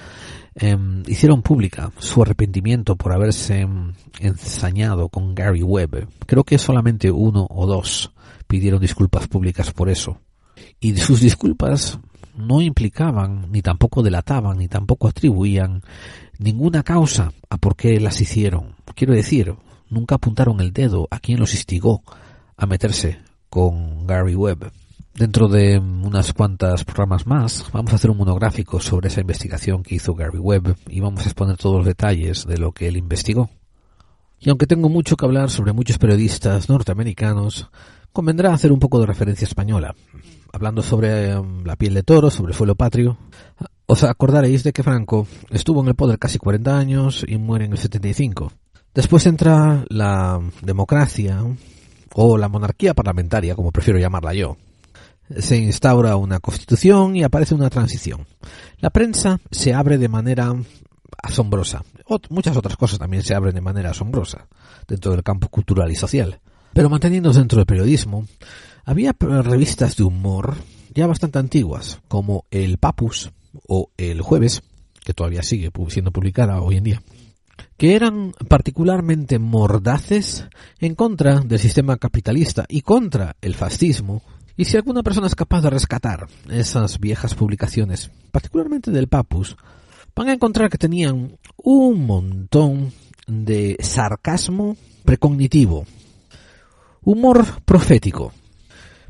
em, hicieron pública su arrepentimiento por haberse em, ensañado con Gary Webb. Creo que solamente uno o dos pidieron disculpas públicas por eso. Y sus disculpas no implicaban, ni tampoco delataban, ni tampoco atribuían ninguna causa a por qué las hicieron. Quiero decir, nunca apuntaron el dedo a quien los instigó a meterse con Gary Webb. Dentro de unas cuantas programas más vamos a hacer un monográfico sobre esa investigación que hizo Gary Webb y vamos a exponer todos los detalles de lo que él investigó. Y aunque tengo mucho que hablar sobre muchos periodistas norteamericanos, convendrá hacer un poco de referencia española, hablando sobre um, la piel de toro, sobre el suelo patrio. Os acordaréis de que Franco estuvo en el poder casi 40 años y muere en el 75. Después entra la democracia o la monarquía parlamentaria, como prefiero llamarla yo. Se instaura una constitución y aparece una transición. La prensa se abre de manera asombrosa. muchas otras cosas también se abren de manera asombrosa dentro del campo cultural y social. Pero manteniéndose dentro del periodismo, había revistas de humor ya bastante antiguas, como el Papus o el Jueves, que todavía sigue siendo publicada hoy en día, que eran particularmente mordaces en contra del sistema capitalista y contra el fascismo. Y si alguna persona es capaz de rescatar esas viejas publicaciones, particularmente del Papus, van a encontrar que tenían un montón de sarcasmo precognitivo, humor profético,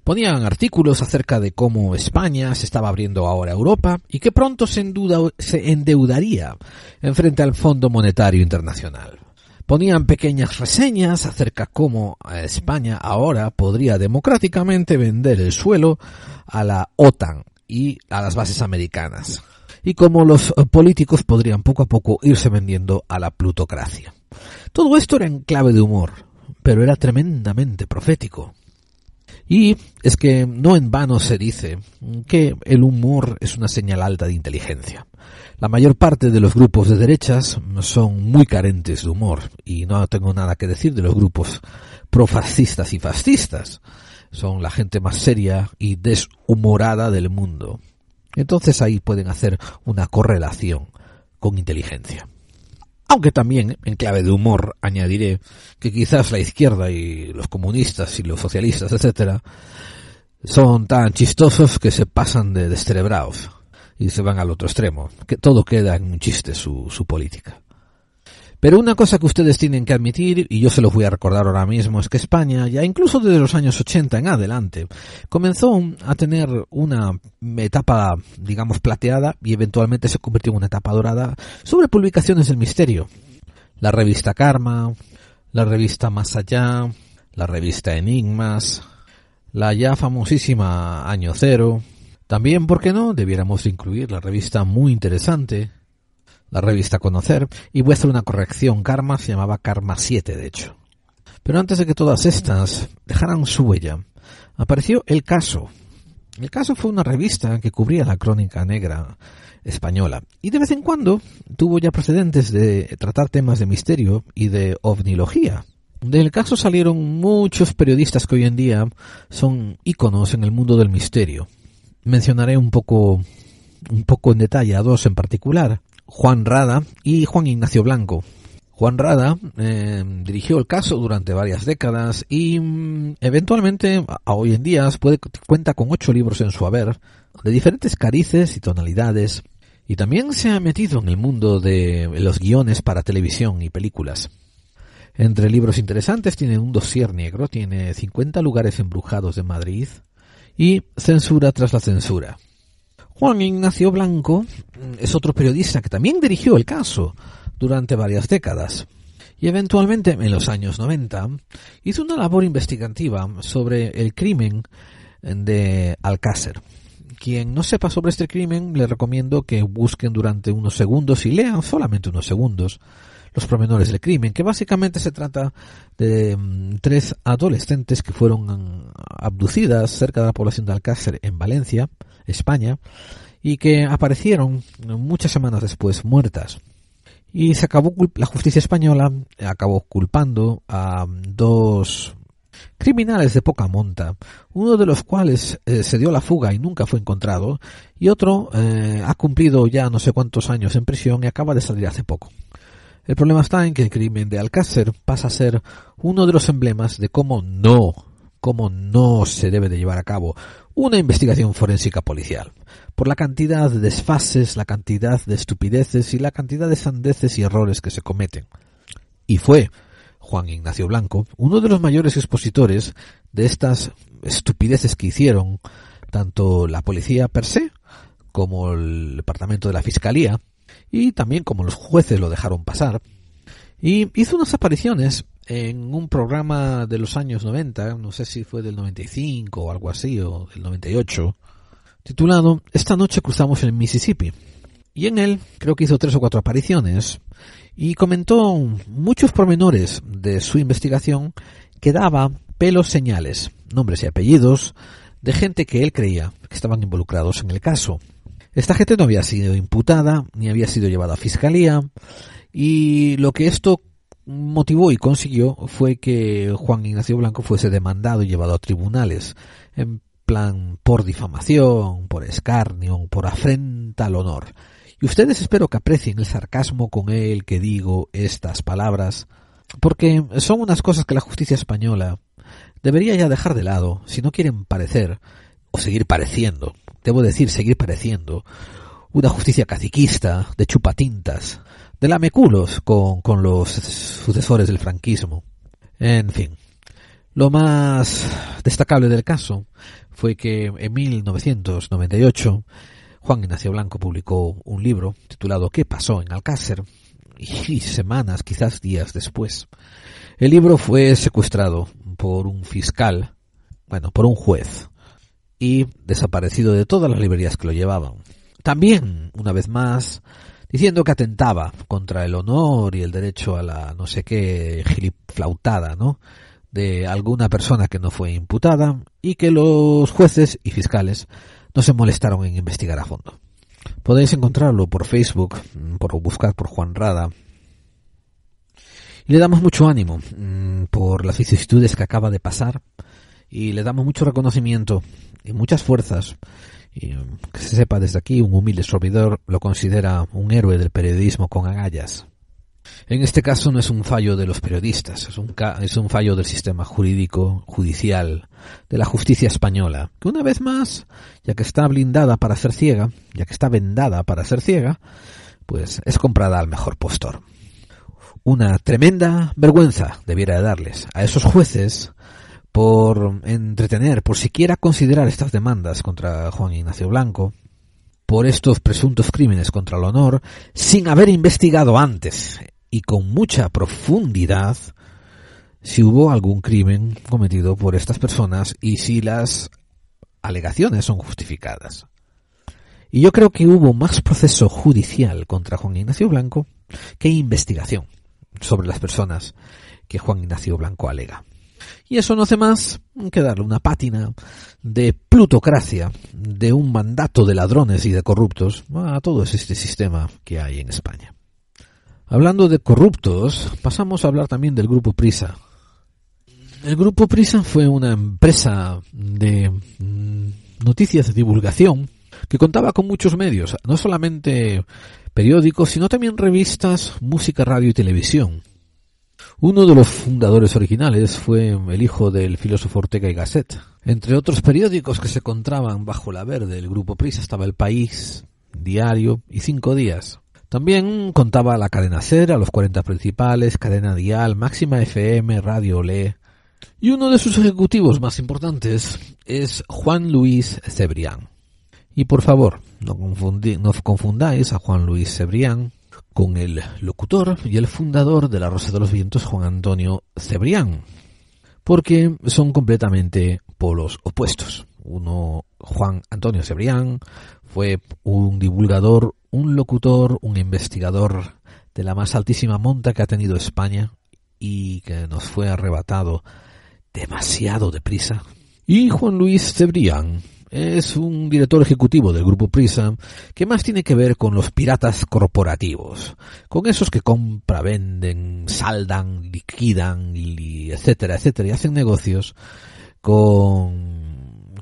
Ponían artículos acerca de cómo España se estaba abriendo ahora a Europa y que pronto se, se endeudaría en frente al Fondo Monetario Internacional. Ponían pequeñas reseñas acerca cómo España ahora podría democráticamente vender el suelo a la OTAN y a las bases americanas y cómo los políticos podrían poco a poco irse vendiendo a la plutocracia. Todo esto era en clave de humor, pero era tremendamente profético. Y es que no en vano se dice que el humor es una señal alta de inteligencia. La mayor parte de los grupos de derechas son muy carentes de humor y no tengo nada que decir de los grupos profascistas y fascistas. Son la gente más seria y deshumorada del mundo. Entonces ahí pueden hacer una correlación con inteligencia. Aunque también, en clave de humor, añadiré que quizás la izquierda y los comunistas y los socialistas, etcétera, son tan chistosos que se pasan de descerebrados y se van al otro extremo, que todo queda en un chiste su, su política. Pero una cosa que ustedes tienen que admitir, y yo se los voy a recordar ahora mismo, es que España, ya incluso desde los años 80 en adelante, comenzó a tener una etapa, digamos, plateada y eventualmente se convirtió en una etapa dorada sobre publicaciones del misterio. La revista Karma, la revista Más Allá, la revista Enigmas, la ya famosísima Año Cero, también, ¿por qué no? Debiéramos incluir la revista muy interesante, la revista Conocer, y voy a hacer una corrección. Karma se llamaba Karma 7, de hecho. Pero antes de que todas estas dejaran su huella, apareció El Caso. El Caso fue una revista que cubría la crónica negra española y de vez en cuando tuvo ya precedentes de tratar temas de misterio y de ovnilogía. Del caso salieron muchos periodistas que hoy en día son íconos en el mundo del misterio. Mencionaré un poco, un poco en detalle a dos en particular. Juan Rada y Juan Ignacio Blanco. Juan Rada eh, dirigió el caso durante varias décadas y mm, eventualmente a hoy en día puede, cuenta con ocho libros en su haber de diferentes carices y tonalidades y también se ha metido en el mundo de los guiones para televisión y películas. Entre libros interesantes tiene un dossier negro, tiene 50 lugares embrujados de Madrid y Censura tras la censura. Juan Ignacio Blanco mm, es otro periodista que también dirigió el caso durante varias décadas y eventualmente en los años 90 hizo una labor investigativa sobre el crimen de Alcácer. Quien no sepa sobre este crimen le recomiendo que busquen durante unos segundos y lean solamente unos segundos los promenores del crimen, que básicamente se trata de mm, tres adolescentes que fueron mm, abducidas cerca de la población de Alcácer en Valencia, España, y que aparecieron muchas semanas después muertas. Y se acabó la justicia española acabó culpando a dos criminales de poca monta, uno de los cuales eh, se dio la fuga y nunca fue encontrado, y otro eh, ha cumplido ya no sé cuántos años en prisión y acaba de salir hace poco. El problema está en que el crimen de Alcácer pasa a ser uno de los emblemas de cómo no, cómo no se debe de llevar a cabo una investigación forénsica policial, por la cantidad de desfases, la cantidad de estupideces y la cantidad de sandeces y errores que se cometen. Y fue Juan Ignacio Blanco uno de los mayores expositores de estas estupideces que hicieron tanto la policía per se como el departamento de la fiscalía y también como los jueces lo dejaron pasar. Y hizo unas apariciones en un programa de los años 90, no sé si fue del 95 o algo así, o del 98, titulado Esta noche cruzamos el Mississippi. Y en él creo que hizo tres o cuatro apariciones y comentó muchos pormenores de su investigación que daba pelos señales, nombres y apellidos de gente que él creía que estaban involucrados en el caso. Esta gente no había sido imputada ni había sido llevada a fiscalía y lo que esto motivó y consiguió fue que Juan Ignacio Blanco fuese demandado y llevado a tribunales en plan por difamación, por escarnio, por afrenta al honor. Y ustedes espero que aprecien el sarcasmo con el que digo estas palabras, porque son unas cosas que la justicia española debería ya dejar de lado si no quieren parecer, o seguir pareciendo, debo decir seguir pareciendo, una justicia caciquista, de chupatintas, de lameculos con, con los sucesores del franquismo. En fin, lo más destacable del caso fue que en 1998 Juan Ignacio Blanco publicó un libro titulado ¿Qué pasó en Alcácer? y semanas, quizás días después, el libro fue secuestrado por un fiscal, bueno, por un juez, y desaparecido de todas las librerías que lo llevaban. También, una vez más, diciendo que atentaba contra el honor y el derecho a la no sé qué giliflautada, ¿no? de alguna persona que no fue imputada y que los jueces y fiscales no se molestaron en investigar a fondo. Podéis encontrarlo por Facebook, mm, por buscar por Juan Rada. Y le damos mucho ánimo mm, por las vicisitudes que acaba de pasar y le damos mucho reconocimiento y muchas fuerzas. Y mm, que se sepa desde aquí, un humilde servidor lo considera un héroe del periodismo con agallas. En este caso no es un fallo de los periodistas, es un, es un fallo del sistema jurídico, judicial, de la justicia española, que una vez más, ya que está blindada para ser ciega, ya que está vendada para ser ciega, pues es comprada al mejor postor. Una tremenda vergüenza debiera de darles a esos jueces por entretener, por siquiera considerar estas demandas contra Juan Ignacio Blanco, por estos presuntos crímenes contra el honor, sin haber investigado antes y con mucha profundidad si hubo algún crimen cometido por estas personas y si las alegaciones son justificadas. Y yo creo que hubo más proceso judicial contra Juan Ignacio Blanco que investigación sobre las personas que Juan Ignacio Blanco alega. Y eso no hace más que darle una pátina de plutocracia, de un mandato de ladrones y de corruptos a todo este sistema que hay en España. Hablando de corruptos, pasamos a hablar también del Grupo Prisa. El Grupo Prisa fue una empresa de mm, noticias de divulgación que contaba con muchos medios, no solamente periódicos, sino también revistas, música, radio y televisión. Uno de los fundadores originales fue el hijo del filósofo Ortega y Gasset. Entre otros periódicos que se encontraban bajo la verde del Grupo Prisa estaba El País, Diario y Cinco Días. También contaba la cadena Cera, los 40 principales, cadena Dial, Máxima FM, Radio Le. Y uno de sus ejecutivos más importantes es Juan Luis Cebrián. Y por favor, no, no confundáis a Juan Luis Cebrián con el locutor y el fundador de la Rosa de los Vientos, Juan Antonio Cebrián, porque son completamente polos opuestos. Uno, Juan Antonio Cebrián, fue un divulgador, un locutor, un investigador de la más altísima monta que ha tenido España y que nos fue arrebatado demasiado deprisa. Y Juan Luis Cebrián es un director ejecutivo del grupo Prisa que más tiene que ver con los piratas corporativos, con esos que compra, venden, saldan, liquidan, y etcétera, etcétera, y hacen negocios con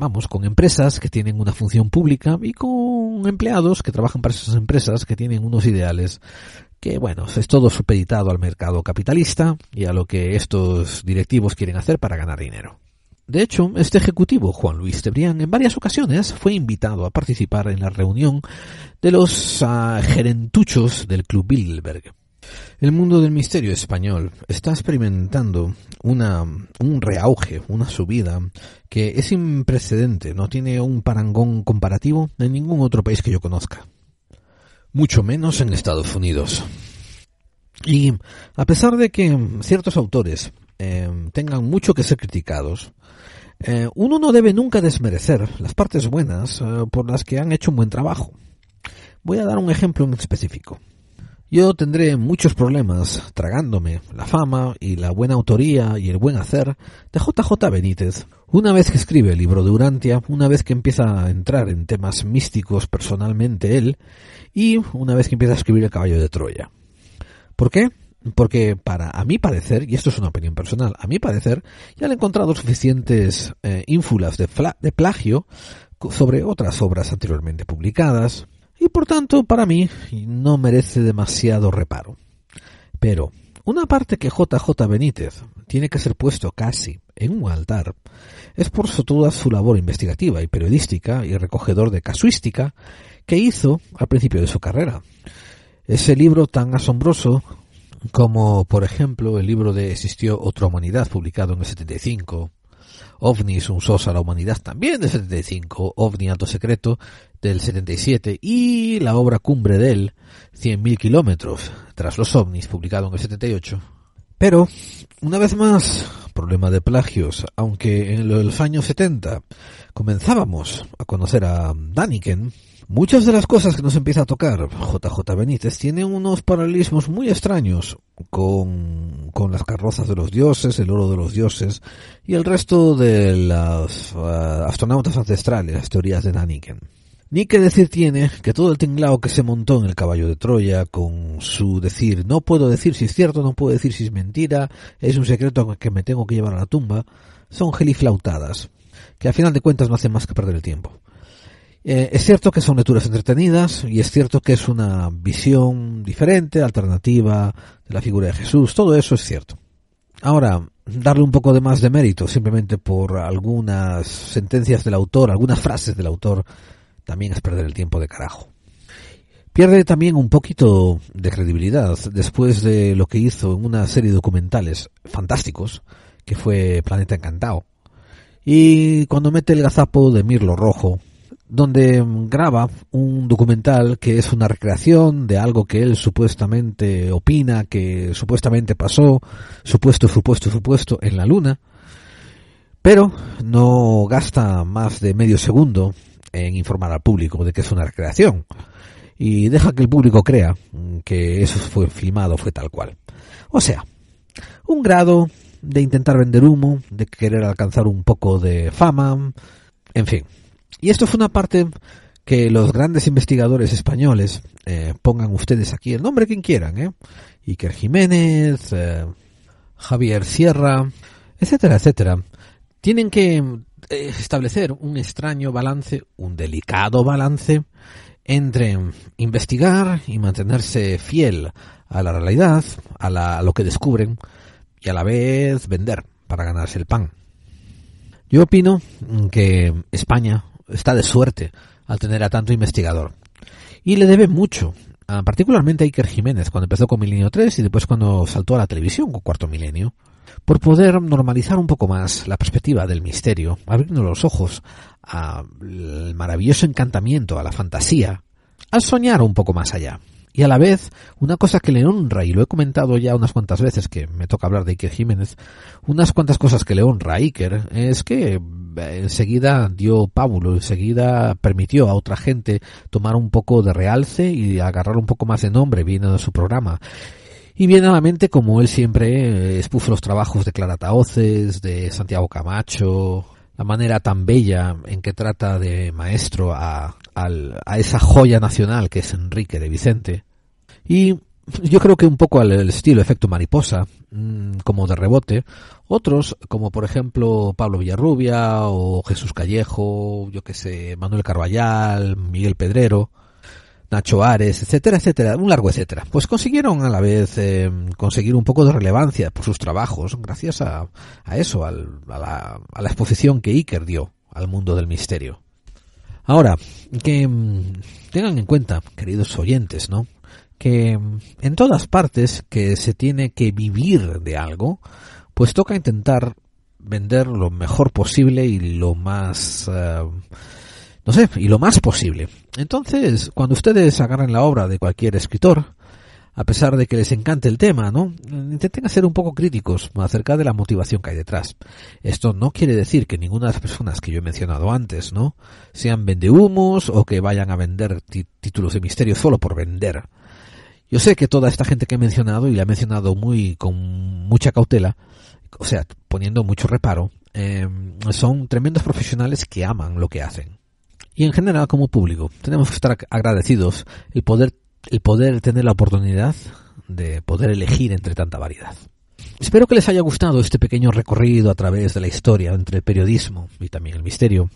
vamos, con empresas que tienen una función pública y con empleados que trabajan para esas empresas que tienen unos ideales que, bueno, es todo supeditado al mercado capitalista y a lo que estos directivos quieren hacer para ganar dinero. De hecho, este ejecutivo, Juan Luis Tebrián, en varias ocasiones fue invitado a participar en la reunión de los uh, gerentuchos del Club Bilderberg. El mundo del misterio español está experimentando una, un reauge, una subida que es sin precedente, no tiene un parangón comparativo en ningún otro país que yo conozca. Mucho menos en Estados Unidos. Y a pesar de que ciertos autores eh, tengan mucho que ser criticados, eh, uno no debe nunca desmerecer las partes buenas eh, por las que han hecho un buen trabajo. Voy a dar un ejemplo en específico. Yo tendré muchos problemas tragándome la fama y la buena autoría y el buen hacer de JJ Benítez. Una vez que escribe el libro de Urantia, una vez que empieza a entrar en temas místicos personalmente él, y una vez que empieza a escribir El caballo de Troya. ¿Por qué? Porque para a mi parecer, y esto es una opinión personal, a mi parecer ya he encontrado suficientes eh, ínfulas de, de plagio sobre otras obras anteriormente publicadas, y por tanto para mí no merece demasiado reparo. Pero una parte que JJ Benítez tiene que ser puesto casi en un altar es por toda su labor investigativa y periodística y recogedor de casuística que hizo al principio de su carrera. Ese libro tan asombroso como, por ejemplo, el libro de Existió otra humanidad publicado en el 75, OVNIs, un sos a la humanidad también del 75, OVNI Alto Secreto del 77 y la obra cumbre de él, 100.000 kilómetros tras los OVNIs, publicado en el 78. Pero, una vez más, problema de plagios, aunque en los años 70 comenzábamos a conocer a Daniken, Muchas de las cosas que nos empieza a tocar JJ Benítez tienen unos paralelismos muy extraños con, con las carrozas de los dioses, el oro de los dioses y el resto de las uh, astronautas ancestrales, las teorías de Daniken. Ni que decir tiene que todo el tinglao que se montó en el caballo de Troya con su decir no puedo decir si es cierto, no puedo decir si es mentira, es un secreto que me tengo que llevar a la tumba, son geliflautadas, que a final de cuentas no hacen más que perder el tiempo. Eh, es cierto que son lecturas entretenidas y es cierto que es una visión diferente, alternativa de la figura de Jesús, todo eso es cierto. Ahora, darle un poco de más de mérito simplemente por algunas sentencias del autor, algunas frases del autor, también es perder el tiempo de carajo. Pierde también un poquito de credibilidad después de lo que hizo en una serie de documentales fantásticos, que fue Planeta Encantado. Y cuando mete el gazapo de Mirlo Rojo, donde graba un documental que es una recreación de algo que él supuestamente opina, que supuestamente pasó, supuesto, supuesto, supuesto, en la Luna, pero no gasta más de medio segundo en informar al público de que es una recreación y deja que el público crea que eso fue filmado, fue tal cual. O sea, un grado de intentar vender humo, de querer alcanzar un poco de fama, en fin, y esto fue una parte que los grandes investigadores españoles, eh, pongan ustedes aquí el nombre quien quieran, ¿eh? Iker Jiménez, eh, Javier Sierra, etcétera, etcétera, tienen que eh, establecer un extraño balance, un delicado balance entre investigar y mantenerse fiel a la realidad, a, la, a lo que descubren, y a la vez vender para ganarse el pan. Yo opino que España está de suerte al tener a tanto investigador. Y le debe mucho, particularmente a Iker Jiménez, cuando empezó con Milenio 3 y después cuando saltó a la televisión con Cuarto Milenio, por poder normalizar un poco más la perspectiva del misterio, abriendo los ojos al maravilloso encantamiento, a la fantasía, al soñar un poco más allá. Y a la vez, una cosa que le honra, y lo he comentado ya unas cuantas veces que me toca hablar de Iker Jiménez, unas cuantas cosas que le honra a Iker es que enseguida dio pábulo, enseguida permitió a otra gente tomar un poco de realce y agarrar un poco más de nombre viendo de su programa. Y viene a la mente, como él siempre, expuso los trabajos de Clara Taoces, de Santiago Camacho, la manera tan bella en que trata de maestro a, a esa joya nacional que es Enrique de Vicente. Y yo creo que un poco al estilo efecto mariposa, mm, como de rebote. Otros, como por ejemplo Pablo Villarrubia o Jesús Callejo, yo que sé, Manuel Carballal, Miguel Pedrero, Nacho Ares, etcétera, etcétera, un largo etcétera. Pues consiguieron a la vez eh, conseguir un poco de relevancia por sus trabajos, gracias a, a eso, a, la, a la exposición que Iker dio al mundo del misterio. Ahora, que mm, tengan en cuenta, queridos oyentes, ¿no? que en todas partes que se tiene que vivir de algo, pues toca intentar vender lo mejor posible y lo más eh, no sé, y lo más posible. Entonces, cuando ustedes agarren la obra de cualquier escritor, a pesar de que les encante el tema, ¿no? Intenten ser un poco críticos acerca de la motivación que hay detrás. Esto no quiere decir que ninguna de las personas que yo he mencionado antes, ¿no? Sean vendehumos o que vayan a vender títulos de misterio solo por vender. Yo sé que toda esta gente que he mencionado, y la he mencionado muy, con mucha cautela, o sea, poniendo mucho reparo, eh, son tremendos profesionales que aman lo que hacen. Y en general, como público, tenemos que estar agradecidos el poder el poder tener la oportunidad de poder elegir entre tanta variedad. Espero que les haya gustado este pequeño recorrido a través de la historia entre el periodismo y también el misterio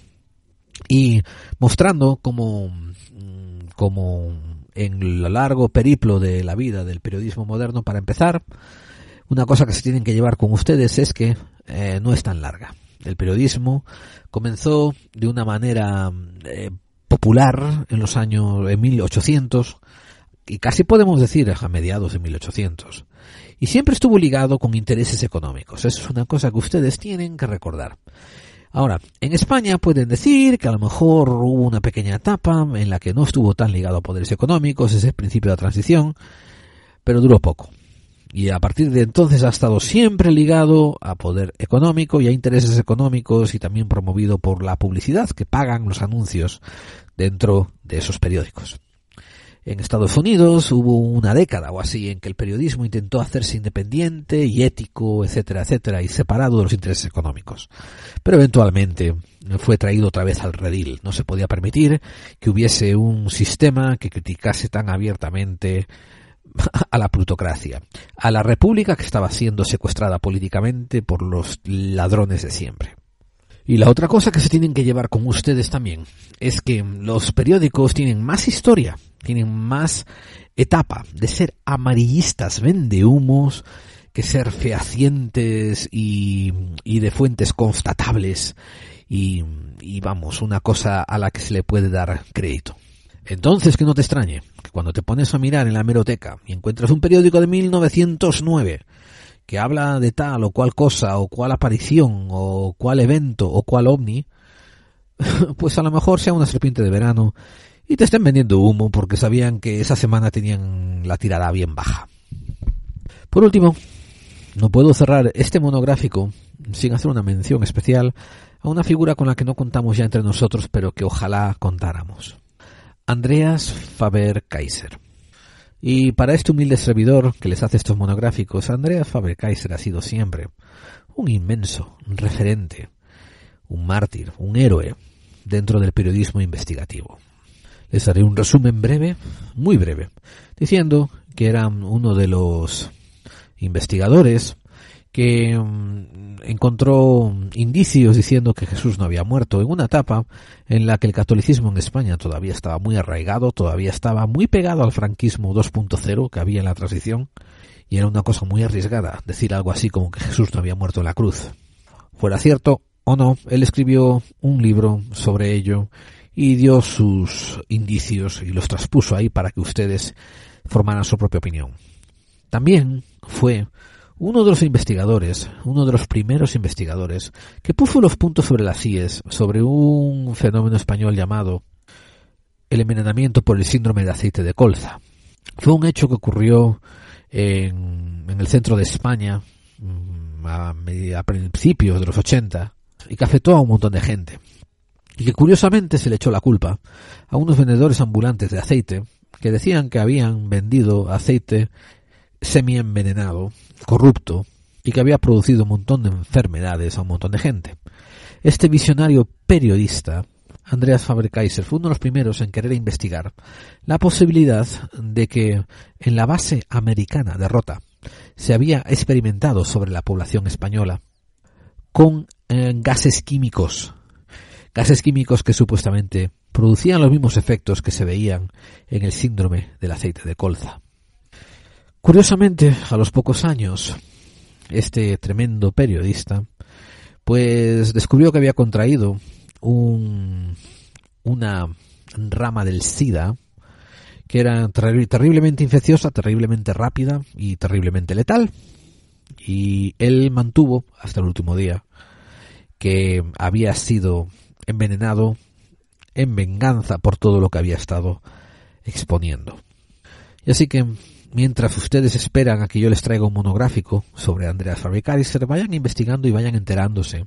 y mostrando cómo, mm, como en el largo periplo de la vida del periodismo moderno, para empezar, una cosa que se tienen que llevar con ustedes es que eh, no es tan larga. El periodismo comenzó de una manera eh, popular en los años en 1800 y casi podemos decir a mediados de 1800. Y siempre estuvo ligado con intereses económicos. Eso es una cosa que ustedes tienen que recordar. Ahora, en España pueden decir que a lo mejor hubo una pequeña etapa en la que no estuvo tan ligado a poderes económicos, ese principio de la transición, pero duró poco. Y a partir de entonces ha estado siempre ligado a poder económico y a intereses económicos y también promovido por la publicidad que pagan los anuncios dentro de esos periódicos. En Estados Unidos hubo una década o así en que el periodismo intentó hacerse independiente y ético, etcétera, etcétera, y separado de los intereses económicos. Pero eventualmente fue traído otra vez al redil. No se podía permitir que hubiese un sistema que criticase tan abiertamente a la plutocracia, a la república que estaba siendo secuestrada políticamente por los ladrones de siempre. Y la otra cosa que se tienen que llevar con ustedes también es que los periódicos tienen más historia, tienen más etapa de ser amarillistas vendehumos que ser fehacientes y, de fuentes constatables y, vamos, una cosa a la que se le puede dar crédito. Entonces que no te extrañe cuando te pones a mirar en la hemeroteca y encuentras un periódico de 1909 que habla de tal o cual cosa o cual aparición o cual evento o cual ovni, pues a lo mejor sea una serpiente de verano y te estén vendiendo humo porque sabían que esa semana tenían la tirada bien baja. Por último, no puedo cerrar este monográfico sin hacer una mención especial a una figura con la que no contamos ya entre nosotros, pero que ojalá contáramos. Andreas Faber-Kaiser. Y para este humilde servidor que les hace estos monográficos, Andreas Faber-Kaiser ha sido siempre un inmenso referente, un mártir, un héroe dentro del periodismo investigativo. Les haré un resumen breve, muy breve, diciendo que era uno de los investigadores que mm, encontró indicios diciendo que Jesús no había muerto en una etapa en la que el catolicismo en España todavía estaba muy arraigado, todavía estaba muy pegado al franquismo 2.0 que había en la transición y era una cosa muy arriesgada decir algo así como que Jesús no había muerto en la cruz. Fuera cierto o no, él escribió un libro sobre ello y dio sus indicios y los traspuso ahí para que ustedes formaran su propia opinión. También fue uno de los investigadores, uno de los primeros investigadores, que puso los puntos sobre las IES sobre un fenómeno español llamado el envenenamiento por el síndrome de aceite de colza. Fue un hecho que ocurrió en, el centro de España mm, a, a principios de los 80 y que afectó a un montón de gente. Y que curiosamente se le echó la culpa a unos vendedores ambulantes de aceite que decían que habían vendido aceite semi-envenenado, corrupto, y que había producido un montón de enfermedades a un montón de gente. Este visionario periodista, Andreas Faber-Kaiser, fue uno de los primeros en querer investigar la posibilidad de que en la base americana de Rota se había experimentado sobre la población española con eh, gases químicos, gases químicos que supuestamente producían los mismos efectos que se veían en el síndrome del aceite de colza. Curiosamente, a los pocos años, este tremendo periodista, pues descubrió que había contraído un, una rama del SIDA que era terriblemente infecciosa, terriblemente rápida y terriblemente letal. Y él mantuvo hasta el último día que había sido envenenado en venganza por todo lo que había estado exponiendo. Y así que mientras ustedes esperan a que yo les traiga un monográfico sobre Andreas Fabricarister, vayan investigando y vayan enterándose.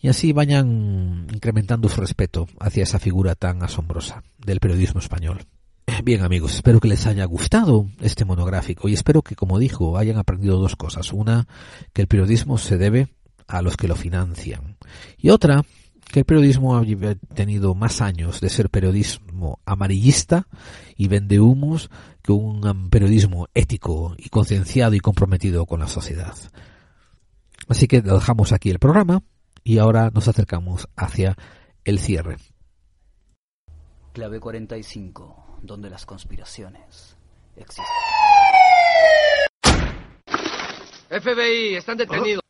Y así vayan incrementando su respeto hacia esa figura tan asombrosa del periodismo español. Bien amigos, espero que les haya gustado este monográfico y espero que, como dijo, hayan aprendido dos cosas. Una, que el periodismo se debe a los que lo financian. Y otra, que el periodismo ha tenido más años de ser periodismo amarillista y vende humos que un periodismo ético y concienciado y comprometido con la sociedad. Así que dejamos aquí el programa y ahora nos acercamos hacia el cierre. Clave 45, donde las conspiraciones existen. FBI, están detenidos.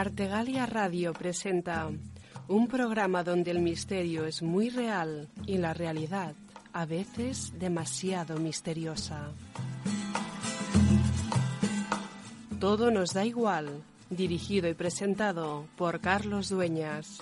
Artegalia Radio presenta un programa donde el misterio es muy real y la realidad a veces demasiado misteriosa. Todo nos da igual, dirigido y presentado por Carlos Dueñas.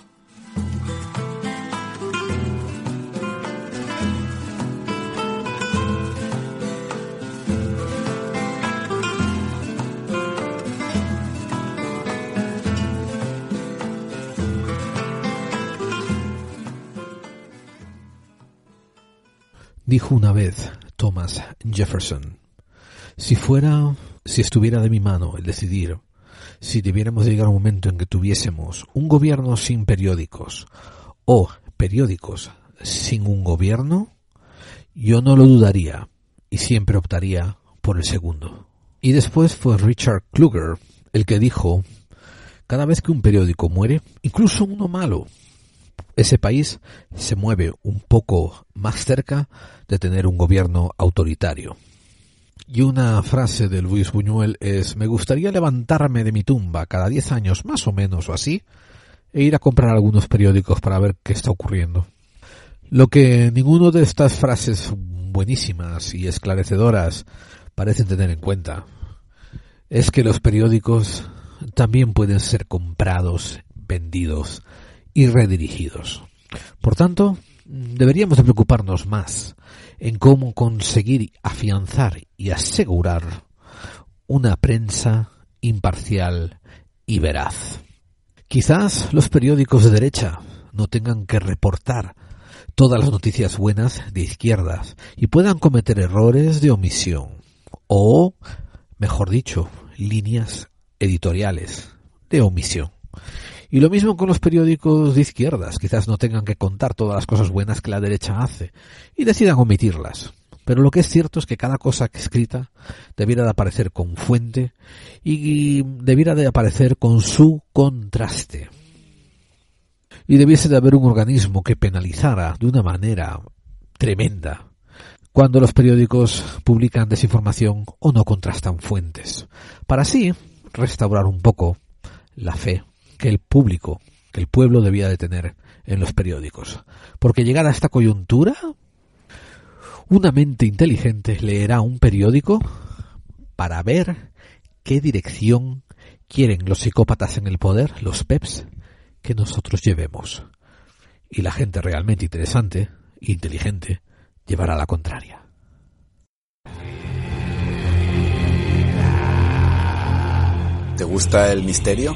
Dijo una vez Thomas Jefferson, si fuera, si estuviera de mi mano el decidir, si debiéramos llegar a un momento en que tuviésemos un gobierno sin periódicos o periódicos sin un gobierno, yo no lo dudaría y siempre optaría por el segundo. Y después fue Richard Kluger el que dijo, cada vez que un periódico muere, incluso uno malo, ese país se mueve un poco más cerca de tener un gobierno autoritario. Y una frase de Luis Buñuel es me gustaría levantarme de mi tumba cada diez años más o menos o así e ir a comprar algunos periódicos para ver qué está ocurriendo. Lo que ninguno de estas frases buenísimas y esclarecedoras parecen tener en cuenta es que los periódicos también pueden ser comprados, vendidos, y redirigidos. Por tanto, deberíamos de preocuparnos más en cómo conseguir afianzar y asegurar una prensa imparcial y veraz. Quizás los periódicos de derecha no tengan que reportar todas las noticias buenas de izquierdas y puedan cometer errores de omisión o, mejor dicho, líneas editoriales de omisión. Y lo mismo con los periódicos de izquierdas, quizás no tengan que contar todas las cosas buenas que la derecha hace y decidan omitirlas. Pero lo que es cierto es que cada cosa escrita debiera de aparecer con fuente y debiera de aparecer con su contraste. Y debiese de haber un organismo que penalizara de una manera tremenda cuando los periódicos publican desinformación o no contrastan fuentes, para así restaurar un poco la fe que el público, que el pueblo debía de tener en los periódicos. Porque llegada a esta coyuntura, una mente inteligente leerá un periódico para ver qué dirección quieren los psicópatas en el poder, los PEPs, que nosotros llevemos. Y la gente realmente interesante, inteligente, llevará la contraria. ¿Te gusta el misterio?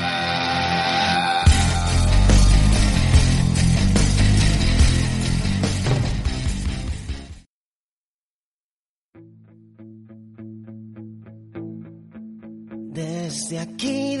key.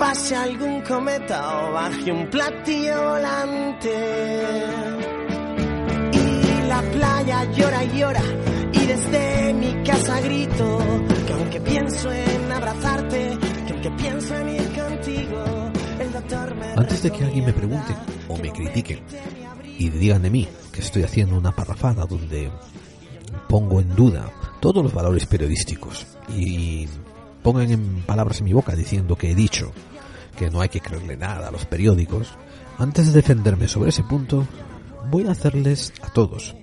pase algún cometa o baje un platillo volante. Y la playa llora y llora, y desde mi casa grito, que aunque pienso en abrazarte, que aunque pienso en ir contigo, el doctor me... Antes de que alguien me pregunte o me critique y digan de mí que estoy haciendo una parrafada donde pongo en duda todos los valores periodísticos y pongan en palabras en mi boca diciendo que he dicho que no hay que creerle nada a los periódicos, antes de defenderme sobre ese punto, voy a hacerles a todos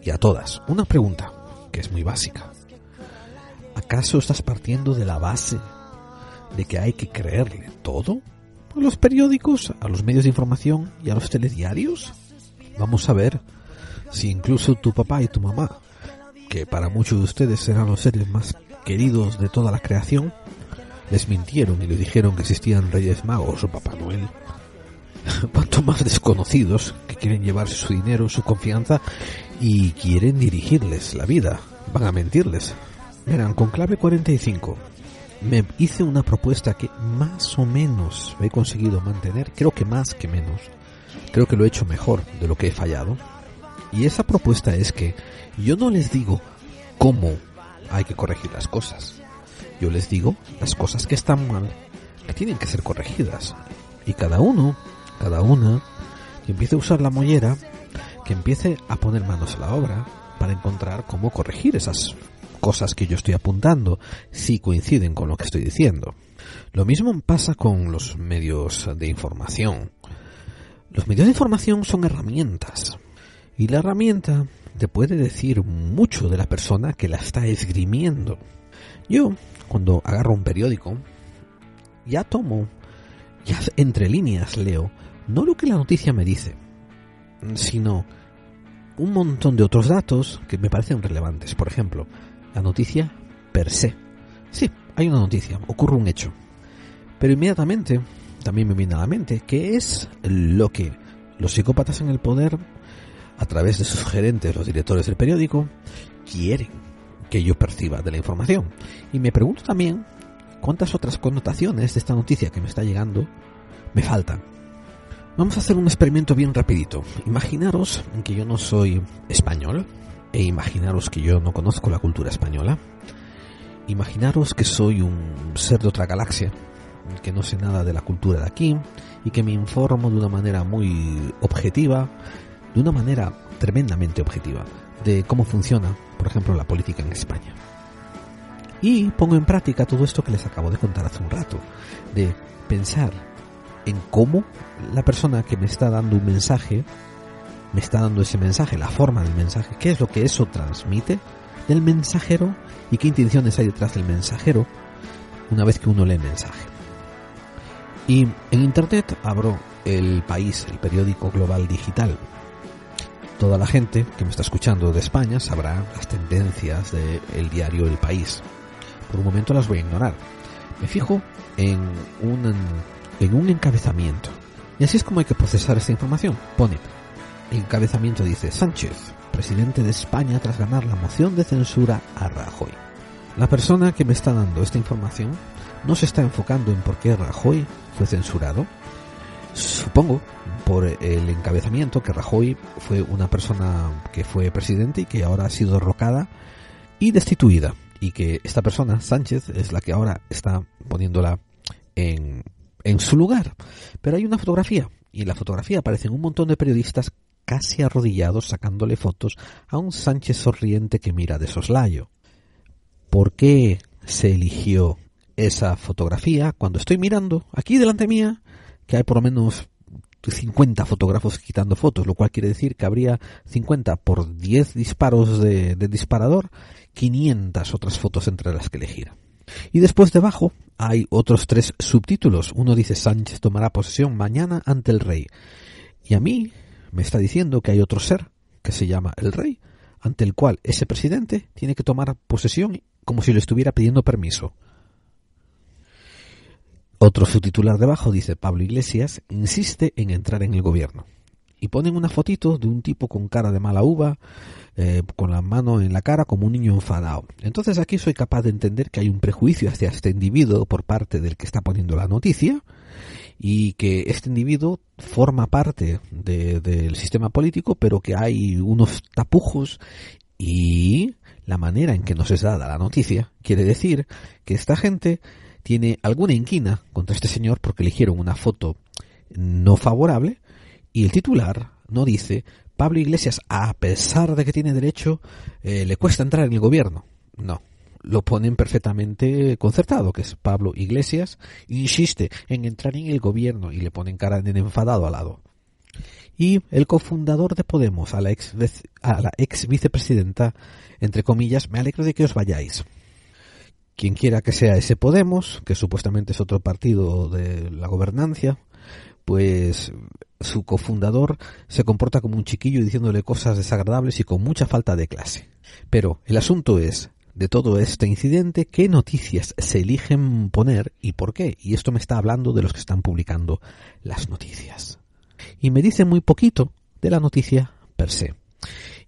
y a todas una pregunta que es muy básica. ¿Acaso estás partiendo de la base de que hay que creerle todo? ¿A los periódicos, a los medios de información y a los telediarios? Vamos a ver si incluso tu papá y tu mamá, que para muchos de ustedes serán los seres más queridos de toda la creación, les mintieron y les dijeron que existían reyes magos o Papá Noel. Cuanto más desconocidos que quieren llevarse su dinero, su confianza y quieren dirigirles la vida, van a mentirles. Verán, con clave 45 me hice una propuesta que más o menos he conseguido mantener, creo que más que menos. Creo que lo he hecho mejor de lo que he fallado. Y esa propuesta es que yo no les digo cómo hay que corregir las cosas. Yo les digo las cosas que están mal, que tienen que ser corregidas. Y cada uno, cada una, que empiece a usar la mollera, que empiece a poner manos a la obra para encontrar cómo corregir esas cosas que yo estoy apuntando, si coinciden con lo que estoy diciendo. Lo mismo pasa con los medios de información. Los medios de información son herramientas. Y la herramienta te puede decir mucho de la persona que la está esgrimiendo. Yo, cuando agarro un periódico, ya tomo, ya entre líneas leo, no lo que la noticia me dice, sino un montón de otros datos que me parecen relevantes. Por ejemplo, la noticia per se. Sí, hay una noticia, ocurre un hecho. Pero inmediatamente también me viene a la mente que es lo que los psicópatas en el poder, a través de sus gerentes, los directores del periódico, quieren que yo perciba de la información. Y me pregunto también cuántas otras connotaciones de esta noticia que me está llegando me faltan. Vamos a hacer un experimento bien rapidito. Imaginaros que yo no soy español e imaginaros que yo no conozco la cultura española. Imaginaros que soy un ser de otra galaxia, que no sé nada de la cultura de aquí y que me informo de una manera muy objetiva, de una manera tremendamente objetiva, de cómo funciona, por ejemplo, la política en España. Y pongo en práctica todo esto que les acabo de contar hace un rato, de pensar en cómo la persona que me está dando un mensaje, me está dando ese mensaje, la forma del mensaje, qué es lo que eso transmite del mensajero y qué intenciones hay detrás del mensajero una vez que uno lee el mensaje. Y en Internet abro el país, el periódico global digital. Toda la gente que me está escuchando de España sabrá las tendencias del diario El País. Por un momento las voy a ignorar. Me fijo en un, en un encabezamiento. Y así es como hay que procesar esta información. Pone, encabezamiento dice, Sánchez, presidente de España tras ganar la moción de censura a Rajoy. La persona que me está dando esta información no se está enfocando en por qué Rajoy fue censurado. Supongo por el encabezamiento que Rajoy fue una persona que fue presidente y que ahora ha sido derrocada y destituida. Y que esta persona, Sánchez, es la que ahora está poniéndola en, en su lugar. Pero hay una fotografía y en la fotografía aparecen un montón de periodistas casi arrodillados sacándole fotos a un Sánchez sonriente que mira de soslayo. ¿Por qué se eligió esa fotografía cuando estoy mirando aquí delante mía que hay por lo menos 50 fotógrafos quitando fotos, lo cual quiere decir que habría 50 por 10 disparos de, disparador, 500 otras fotos entre las que elegir. Y después debajo hay otros tres subtítulos. Uno dice Sánchez tomará posesión mañana ante el rey. Y a mí me está diciendo que hay otro ser que se llama el rey, ante el cual ese presidente tiene que tomar posesión como si le estuviera pidiendo permiso. Otro subtitular debajo dice Pablo Iglesias insiste en entrar en el gobierno. Y ponen una fotito de un tipo con cara de mala uva, eh, con la mano en la cara como un niño enfadado. Entonces aquí soy capaz de entender que hay un prejuicio hacia este individuo por parte del que está poniendo la noticia y que este individuo forma parte del sistema político, pero que hay unos tapujos y la manera en que nos es dada la noticia quiere decir que esta gente tiene alguna inquina contra este señor porque eligieron una foto no favorable y el titular no dice Pablo Iglesias, a pesar de que tiene derecho, eh, le cuesta entrar en el gobierno. No, lo ponen perfectamente concertado, que es Pablo Iglesias, insiste en entrar en el gobierno y le ponen cara de enfadado al lado. Y el cofundador de Podemos, a la ex, a la ex vicepresidenta, entre comillas, me alegro de que os vayáis. Quien quiera que sea ese Podemos, que supuestamente es otro partido de la gobernancia, pues su cofundador se comporta como un chiquillo diciéndole cosas desagradables y con mucha falta de clase. Pero el asunto es, de todo este incidente, qué noticias se eligen poner y por qué. Y esto me está hablando de los que están publicando las noticias. Y me dice muy poquito de la noticia per se.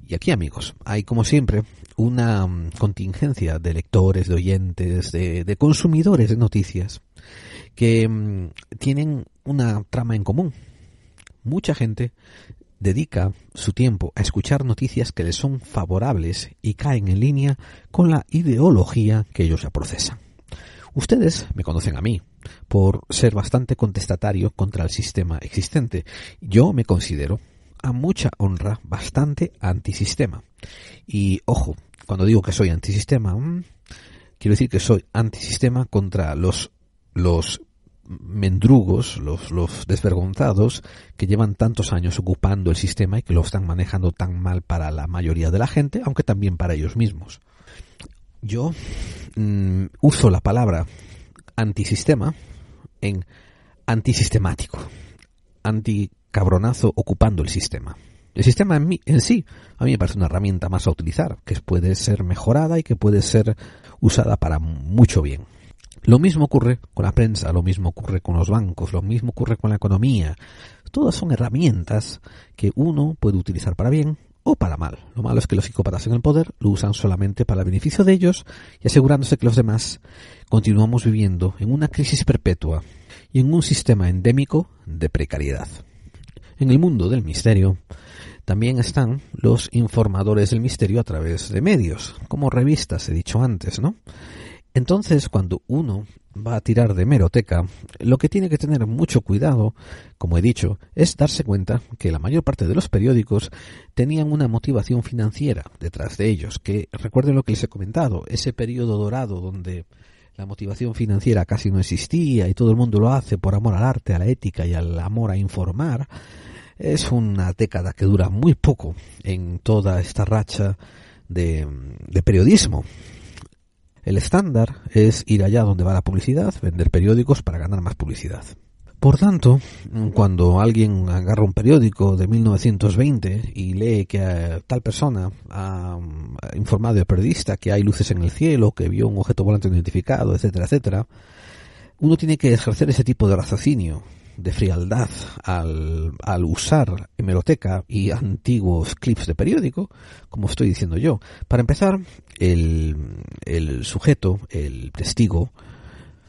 Y aquí, amigos, hay como siempre una mm, contingencia de lectores, de oyentes, de, consumidores de noticias que mm, tienen una trama en común. Mucha gente dedica su tiempo a escuchar noticias que les son favorables y caen en línea con la ideología que ellos ya procesan. Ustedes me conocen a mí por ser bastante contestatario contra el sistema existente. Yo me considero a mucha honra bastante antisistema. Y ojo, cuando digo que soy antisistema, mm, quiero decir que soy antisistema contra los los mendrugos, los, los desvergonzados, que llevan tantos años ocupando el sistema y que lo están manejando tan mal para la mayoría de la gente, aunque también para ellos mismos. Yo mm, uso la palabra antisistema en antisistemático, anticabronazo ocupando el sistema. El sistema en, sí a mí me parece una herramienta más a utilizar, que puede ser mejorada y que puede ser usada para mucho bien. Lo mismo ocurre con la prensa, lo mismo ocurre con los bancos, lo mismo ocurre con la economía. Todas son herramientas que uno puede utilizar para bien o para mal. Lo malo es que los psicópatas en el poder lo usan solamente para el beneficio de ellos y asegurándose que los demás continuamos viviendo en una crisis perpetua y en un sistema endémico de precariedad. En el mundo del misterio también están los informadores del misterio a través de medios, como revistas, he dicho antes, ¿no? Entonces, cuando uno va a tirar de meroteca, lo que tiene que tener mucho cuidado, como he dicho, es darse cuenta que la mayor parte de los periódicos tenían una motivación financiera detrás de ellos, que recuerden lo que les he comentado, ese periodo dorado donde la motivación financiera casi no existía y todo el mundo lo hace por amor al arte, a la ética y al amor a informar, es una década que dura muy poco en toda esta racha de, periodismo el estándar es ir allá donde va la publicidad, vender periódicos para ganar más publicidad. Por tanto, cuando alguien agarra un periódico de 1920 y lee que tal persona ha informado al periodista que hay luces en el cielo, que vio un objeto volante identificado, etcétera, etcétera, uno tiene que ejercer ese tipo de raciocinio de frialdad al, al usar hemeroteca y antiguos clips de periódico, como estoy diciendo yo. Para empezar, el, el sujeto, el testigo,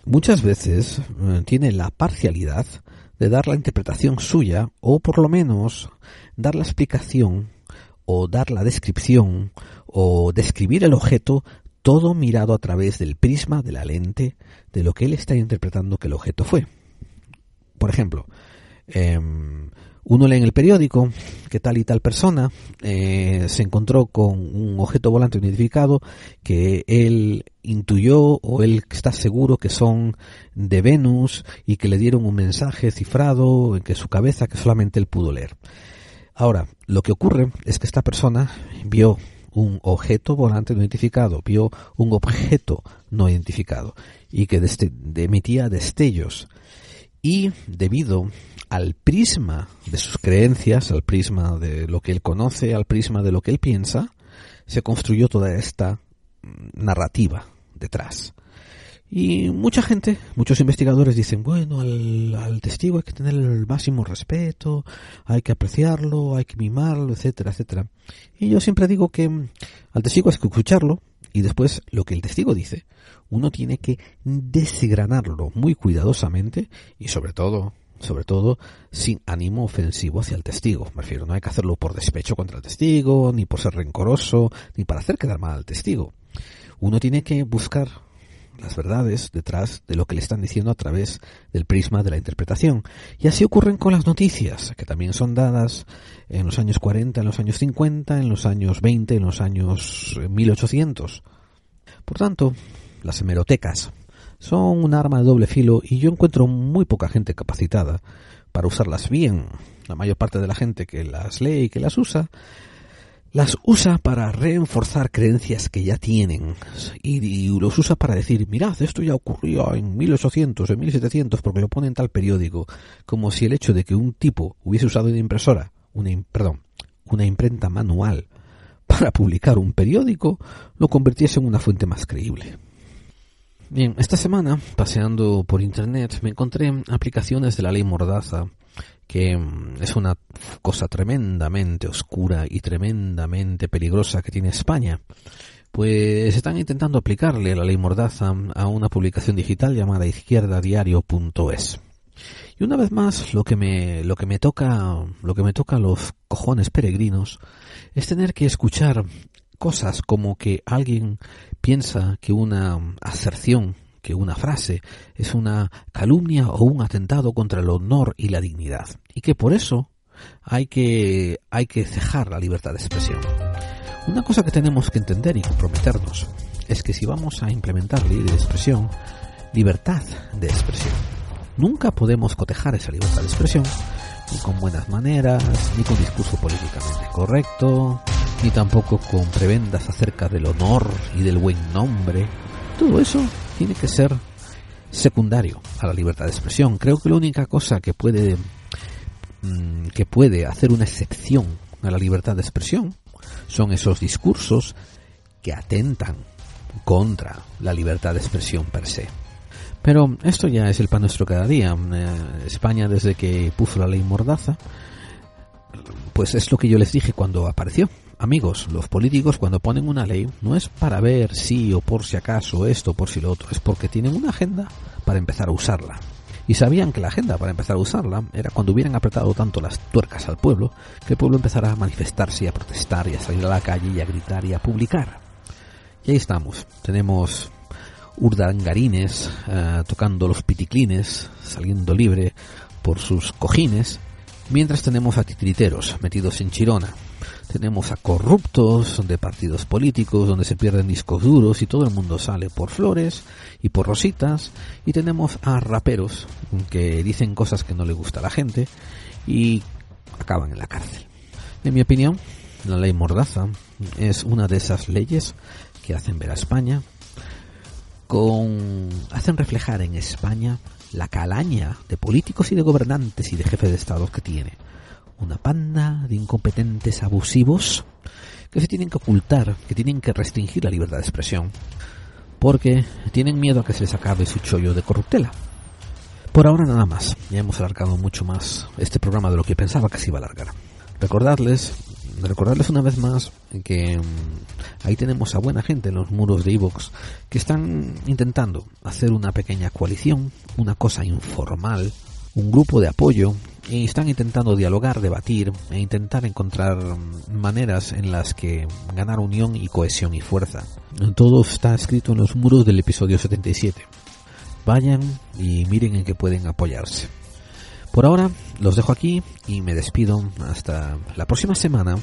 muchas veces eh, tiene la parcialidad de dar la interpretación suya o por lo menos dar la explicación o dar la descripción o describir el objeto todo mirado a través del prisma de la lente de lo que él está interpretando que el objeto fue. Por ejemplo, em, uno lee en el periódico que tal y tal persona eh, se encontró con un objeto volante identificado que él intuyó o él está seguro que son de Venus y que le dieron un mensaje cifrado en que su cabeza que solamente él pudo leer. Ahora, lo que ocurre es que esta persona vio un objeto volante no identificado, vio un objeto no identificado y que emitía destellos. Y debido al prisma de sus creencias, al prisma de lo que él conoce, al prisma de lo que él piensa, se construyó toda esta mm, narrativa detrás. Y mucha gente, muchos investigadores dicen, bueno, al, testigo hay que tener el máximo respeto, hay que apreciarlo, hay que mimarlo, etcétera, etcétera. Y yo siempre digo que mm, al testigo hay que escucharlo y después lo que el testigo dice, uno tiene que desgranarlo muy cuidadosamente y sobre todo, sobre todo, sin ánimo ofensivo hacia el testigo. Me refiero, no hay que hacerlo por despecho contra el testigo, ni por ser rencoroso, ni para hacer quedar mal al testigo. Uno tiene que buscar las verdades detrás de lo que le están diciendo a través del prisma de la interpretación. Y así ocurren con las noticias, que también son dadas en los años 40, en los años 50, en los años 20, en los años 1800. Por tanto, las hemerotecas son un arma de doble filo y yo encuentro muy poca gente capacitada para usarlas bien. La mayor parte de la gente que las lee y que las usa las usa para reforzar creencias que ya tienen y, los usa para decir, mirad, esto ya ocurrió en 1800, en 1700, porque lo pone en tal periódico, como si el hecho de que un tipo hubiese usado una impresora, una, perdón, una imprenta manual para publicar un periódico, lo convirtiese en una fuente más creíble. Bien, esta semana, paseando por internet, me encontré aplicaciones de la ley Mordaza que mm, es una cosa tremendamente oscura y tremendamente peligrosa que tiene España. Pues están intentando aplicarle la ley Mordaza a una publicación digital llamada izquierdadiario.es. Y una vez más, lo que me, lo que me toca, lo que me toca a los cojones peregrinos es tener que escuchar cosas como que alguien piensa que una aserción que una frase es una calumnia o un atentado contra el honor y la dignidad y que por eso hay que hay que cejar la libertad de expresión. Una cosa que tenemos que entender y comprometernos es que si vamos a implementar ley de expresión, libertad de expresión, nunca podemos cotejar esa libertad de expresión ni con buenas maneras, ni con discurso políticamente correcto, ni tampoco con prebendas acerca del honor y del buen nombre. Todo eso tiene que ser secundario a la libertad de expresión. Creo que la única cosa que puede mm, que puede hacer una excepción a la libertad de expresión son esos discursos que atentan contra la libertad de expresión per se. Pero esto ya es el pan nuestro cada día. Eh, España desde que puso la ley Mordaza, pues es lo que yo les dije cuando apareció. Amigos, los políticos cuando ponen una ley no es para ver si o por si acaso esto o por si lo otro, es porque tienen una agenda para empezar a usarla. Y sabían que la agenda para empezar a usarla era cuando hubieran apretado tanto las tuercas al pueblo, que el pueblo empezara a manifestarse y a protestar y a salir a la calle y a gritar y a publicar. Y ahí estamos. Tenemos urdangarines eh, tocando los piticlines, saliendo libre por sus cojines, mientras tenemos a titiriteros metidos en Chirona, tenemos a corruptos de partidos políticos donde se pierden discos duros y todo el mundo sale por flores y por rositas. Y tenemos a raperos que dicen cosas que no le gusta a la gente y acaban en la cárcel. En mi opinión, la ley Mordaza es una de esas leyes que hacen ver a España con hacen reflejar en España la calaña de políticos y de gobernantes y de jefes de estados que tiene una panda de incompetentes abusivos que se tienen que ocultar, que tienen que restringir la libertad de expresión, porque tienen miedo a que se les acabe su chollo de corruptela. Por ahora nada más, ya hemos alargado mucho más este programa de lo que pensaba que se iba a alargar. Recordarles, recordarles una vez más que mm, ahí tenemos a buena gente en los muros de Evox que están intentando hacer una pequeña coalición, una cosa informal, un grupo de apoyo y están intentando dialogar, debatir e intentar encontrar maneras en las que ganar unión y cohesión y fuerza. Todo está escrito en los muros del episodio 77. Vayan y miren en qué pueden apoyarse. Por ahora los dejo aquí y me despido hasta la próxima semana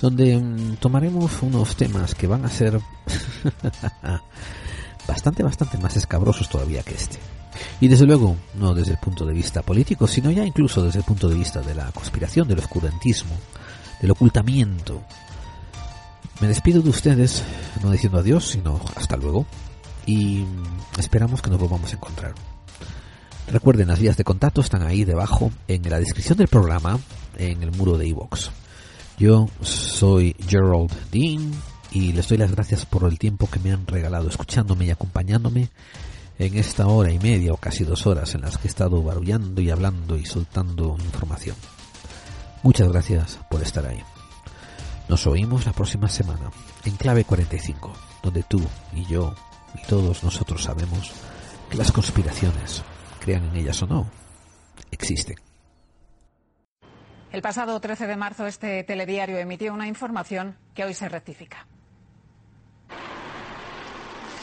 donde mm, tomaremos unos temas que van a ser bastante, bastante más escabrosos todavía que este. Y desde luego, no desde el punto de vista político, sino ya incluso desde el punto de vista de la conspiración, del oscurantismo, del ocultamiento. Me despido de ustedes, no diciendo adiós, sino hasta luego. Y esperamos que nos volvamos a encontrar. Recuerden, las vías de contacto están ahí debajo en la descripción del programa, en el muro de iVox. Yo soy Gerald Dean y les doy las gracias por el tiempo que me han regalado escuchándome y acompañándome en esta hora y media o casi dos horas en las que he estado barullando y hablando y soltando información. Muchas gracias por estar ahí. Nos oímos la próxima semana en Clave 45, donde tú y yo y todos nosotros sabemos que las conspiraciones, crean en ellas o no, existen. El pasado 13 de marzo este telediario emitió una información que hoy se rectifica.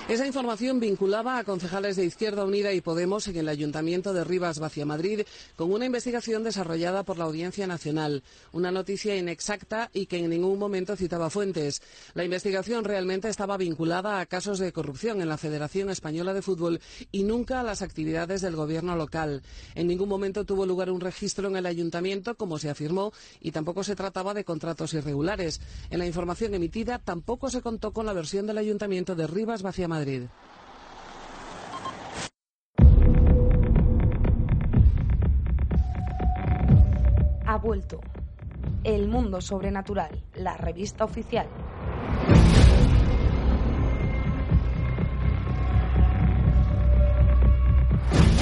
Esa información vinculaba a concejales de Izquierda Unida y Podemos en el Ayuntamiento de Rivas, Madrid, con una investigación desarrollada por la Audiencia Nacional. Una noticia inexacta y que en ningún momento citaba fuentes. La investigación realmente estaba vinculada a casos de corrupción en la Federación Española de Fútbol y nunca a las actividades del gobierno local. En ningún momento tuvo lugar un registro en el Ayuntamiento, como se afirmó, y tampoco se trataba de contratos irregulares. En la información emitida tampoco se contó con la versión del Ayuntamiento de Rivas, Vacia Madrid. Ha vuelto. El mundo sobrenatural, la revista oficial.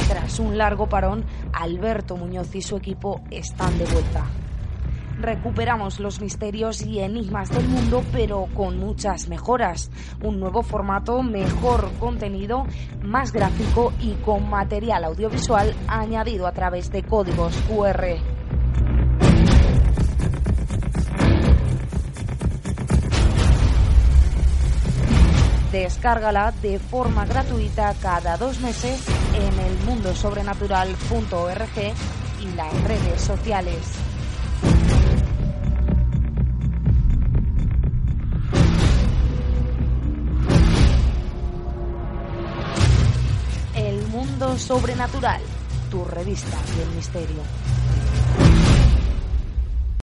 Tras un largo parón, Alberto Muñoz y su equipo están de vuelta recuperamos los misterios y enigmas del mundo, pero con muchas mejoras. Un nuevo formato, mejor contenido, más gráfico y con material audiovisual añadido a través de códigos QR. Descárgala de forma gratuita cada dos meses en elmundosobrenatural.org y las redes sociales. Sobrenatural, tu revista del misterio.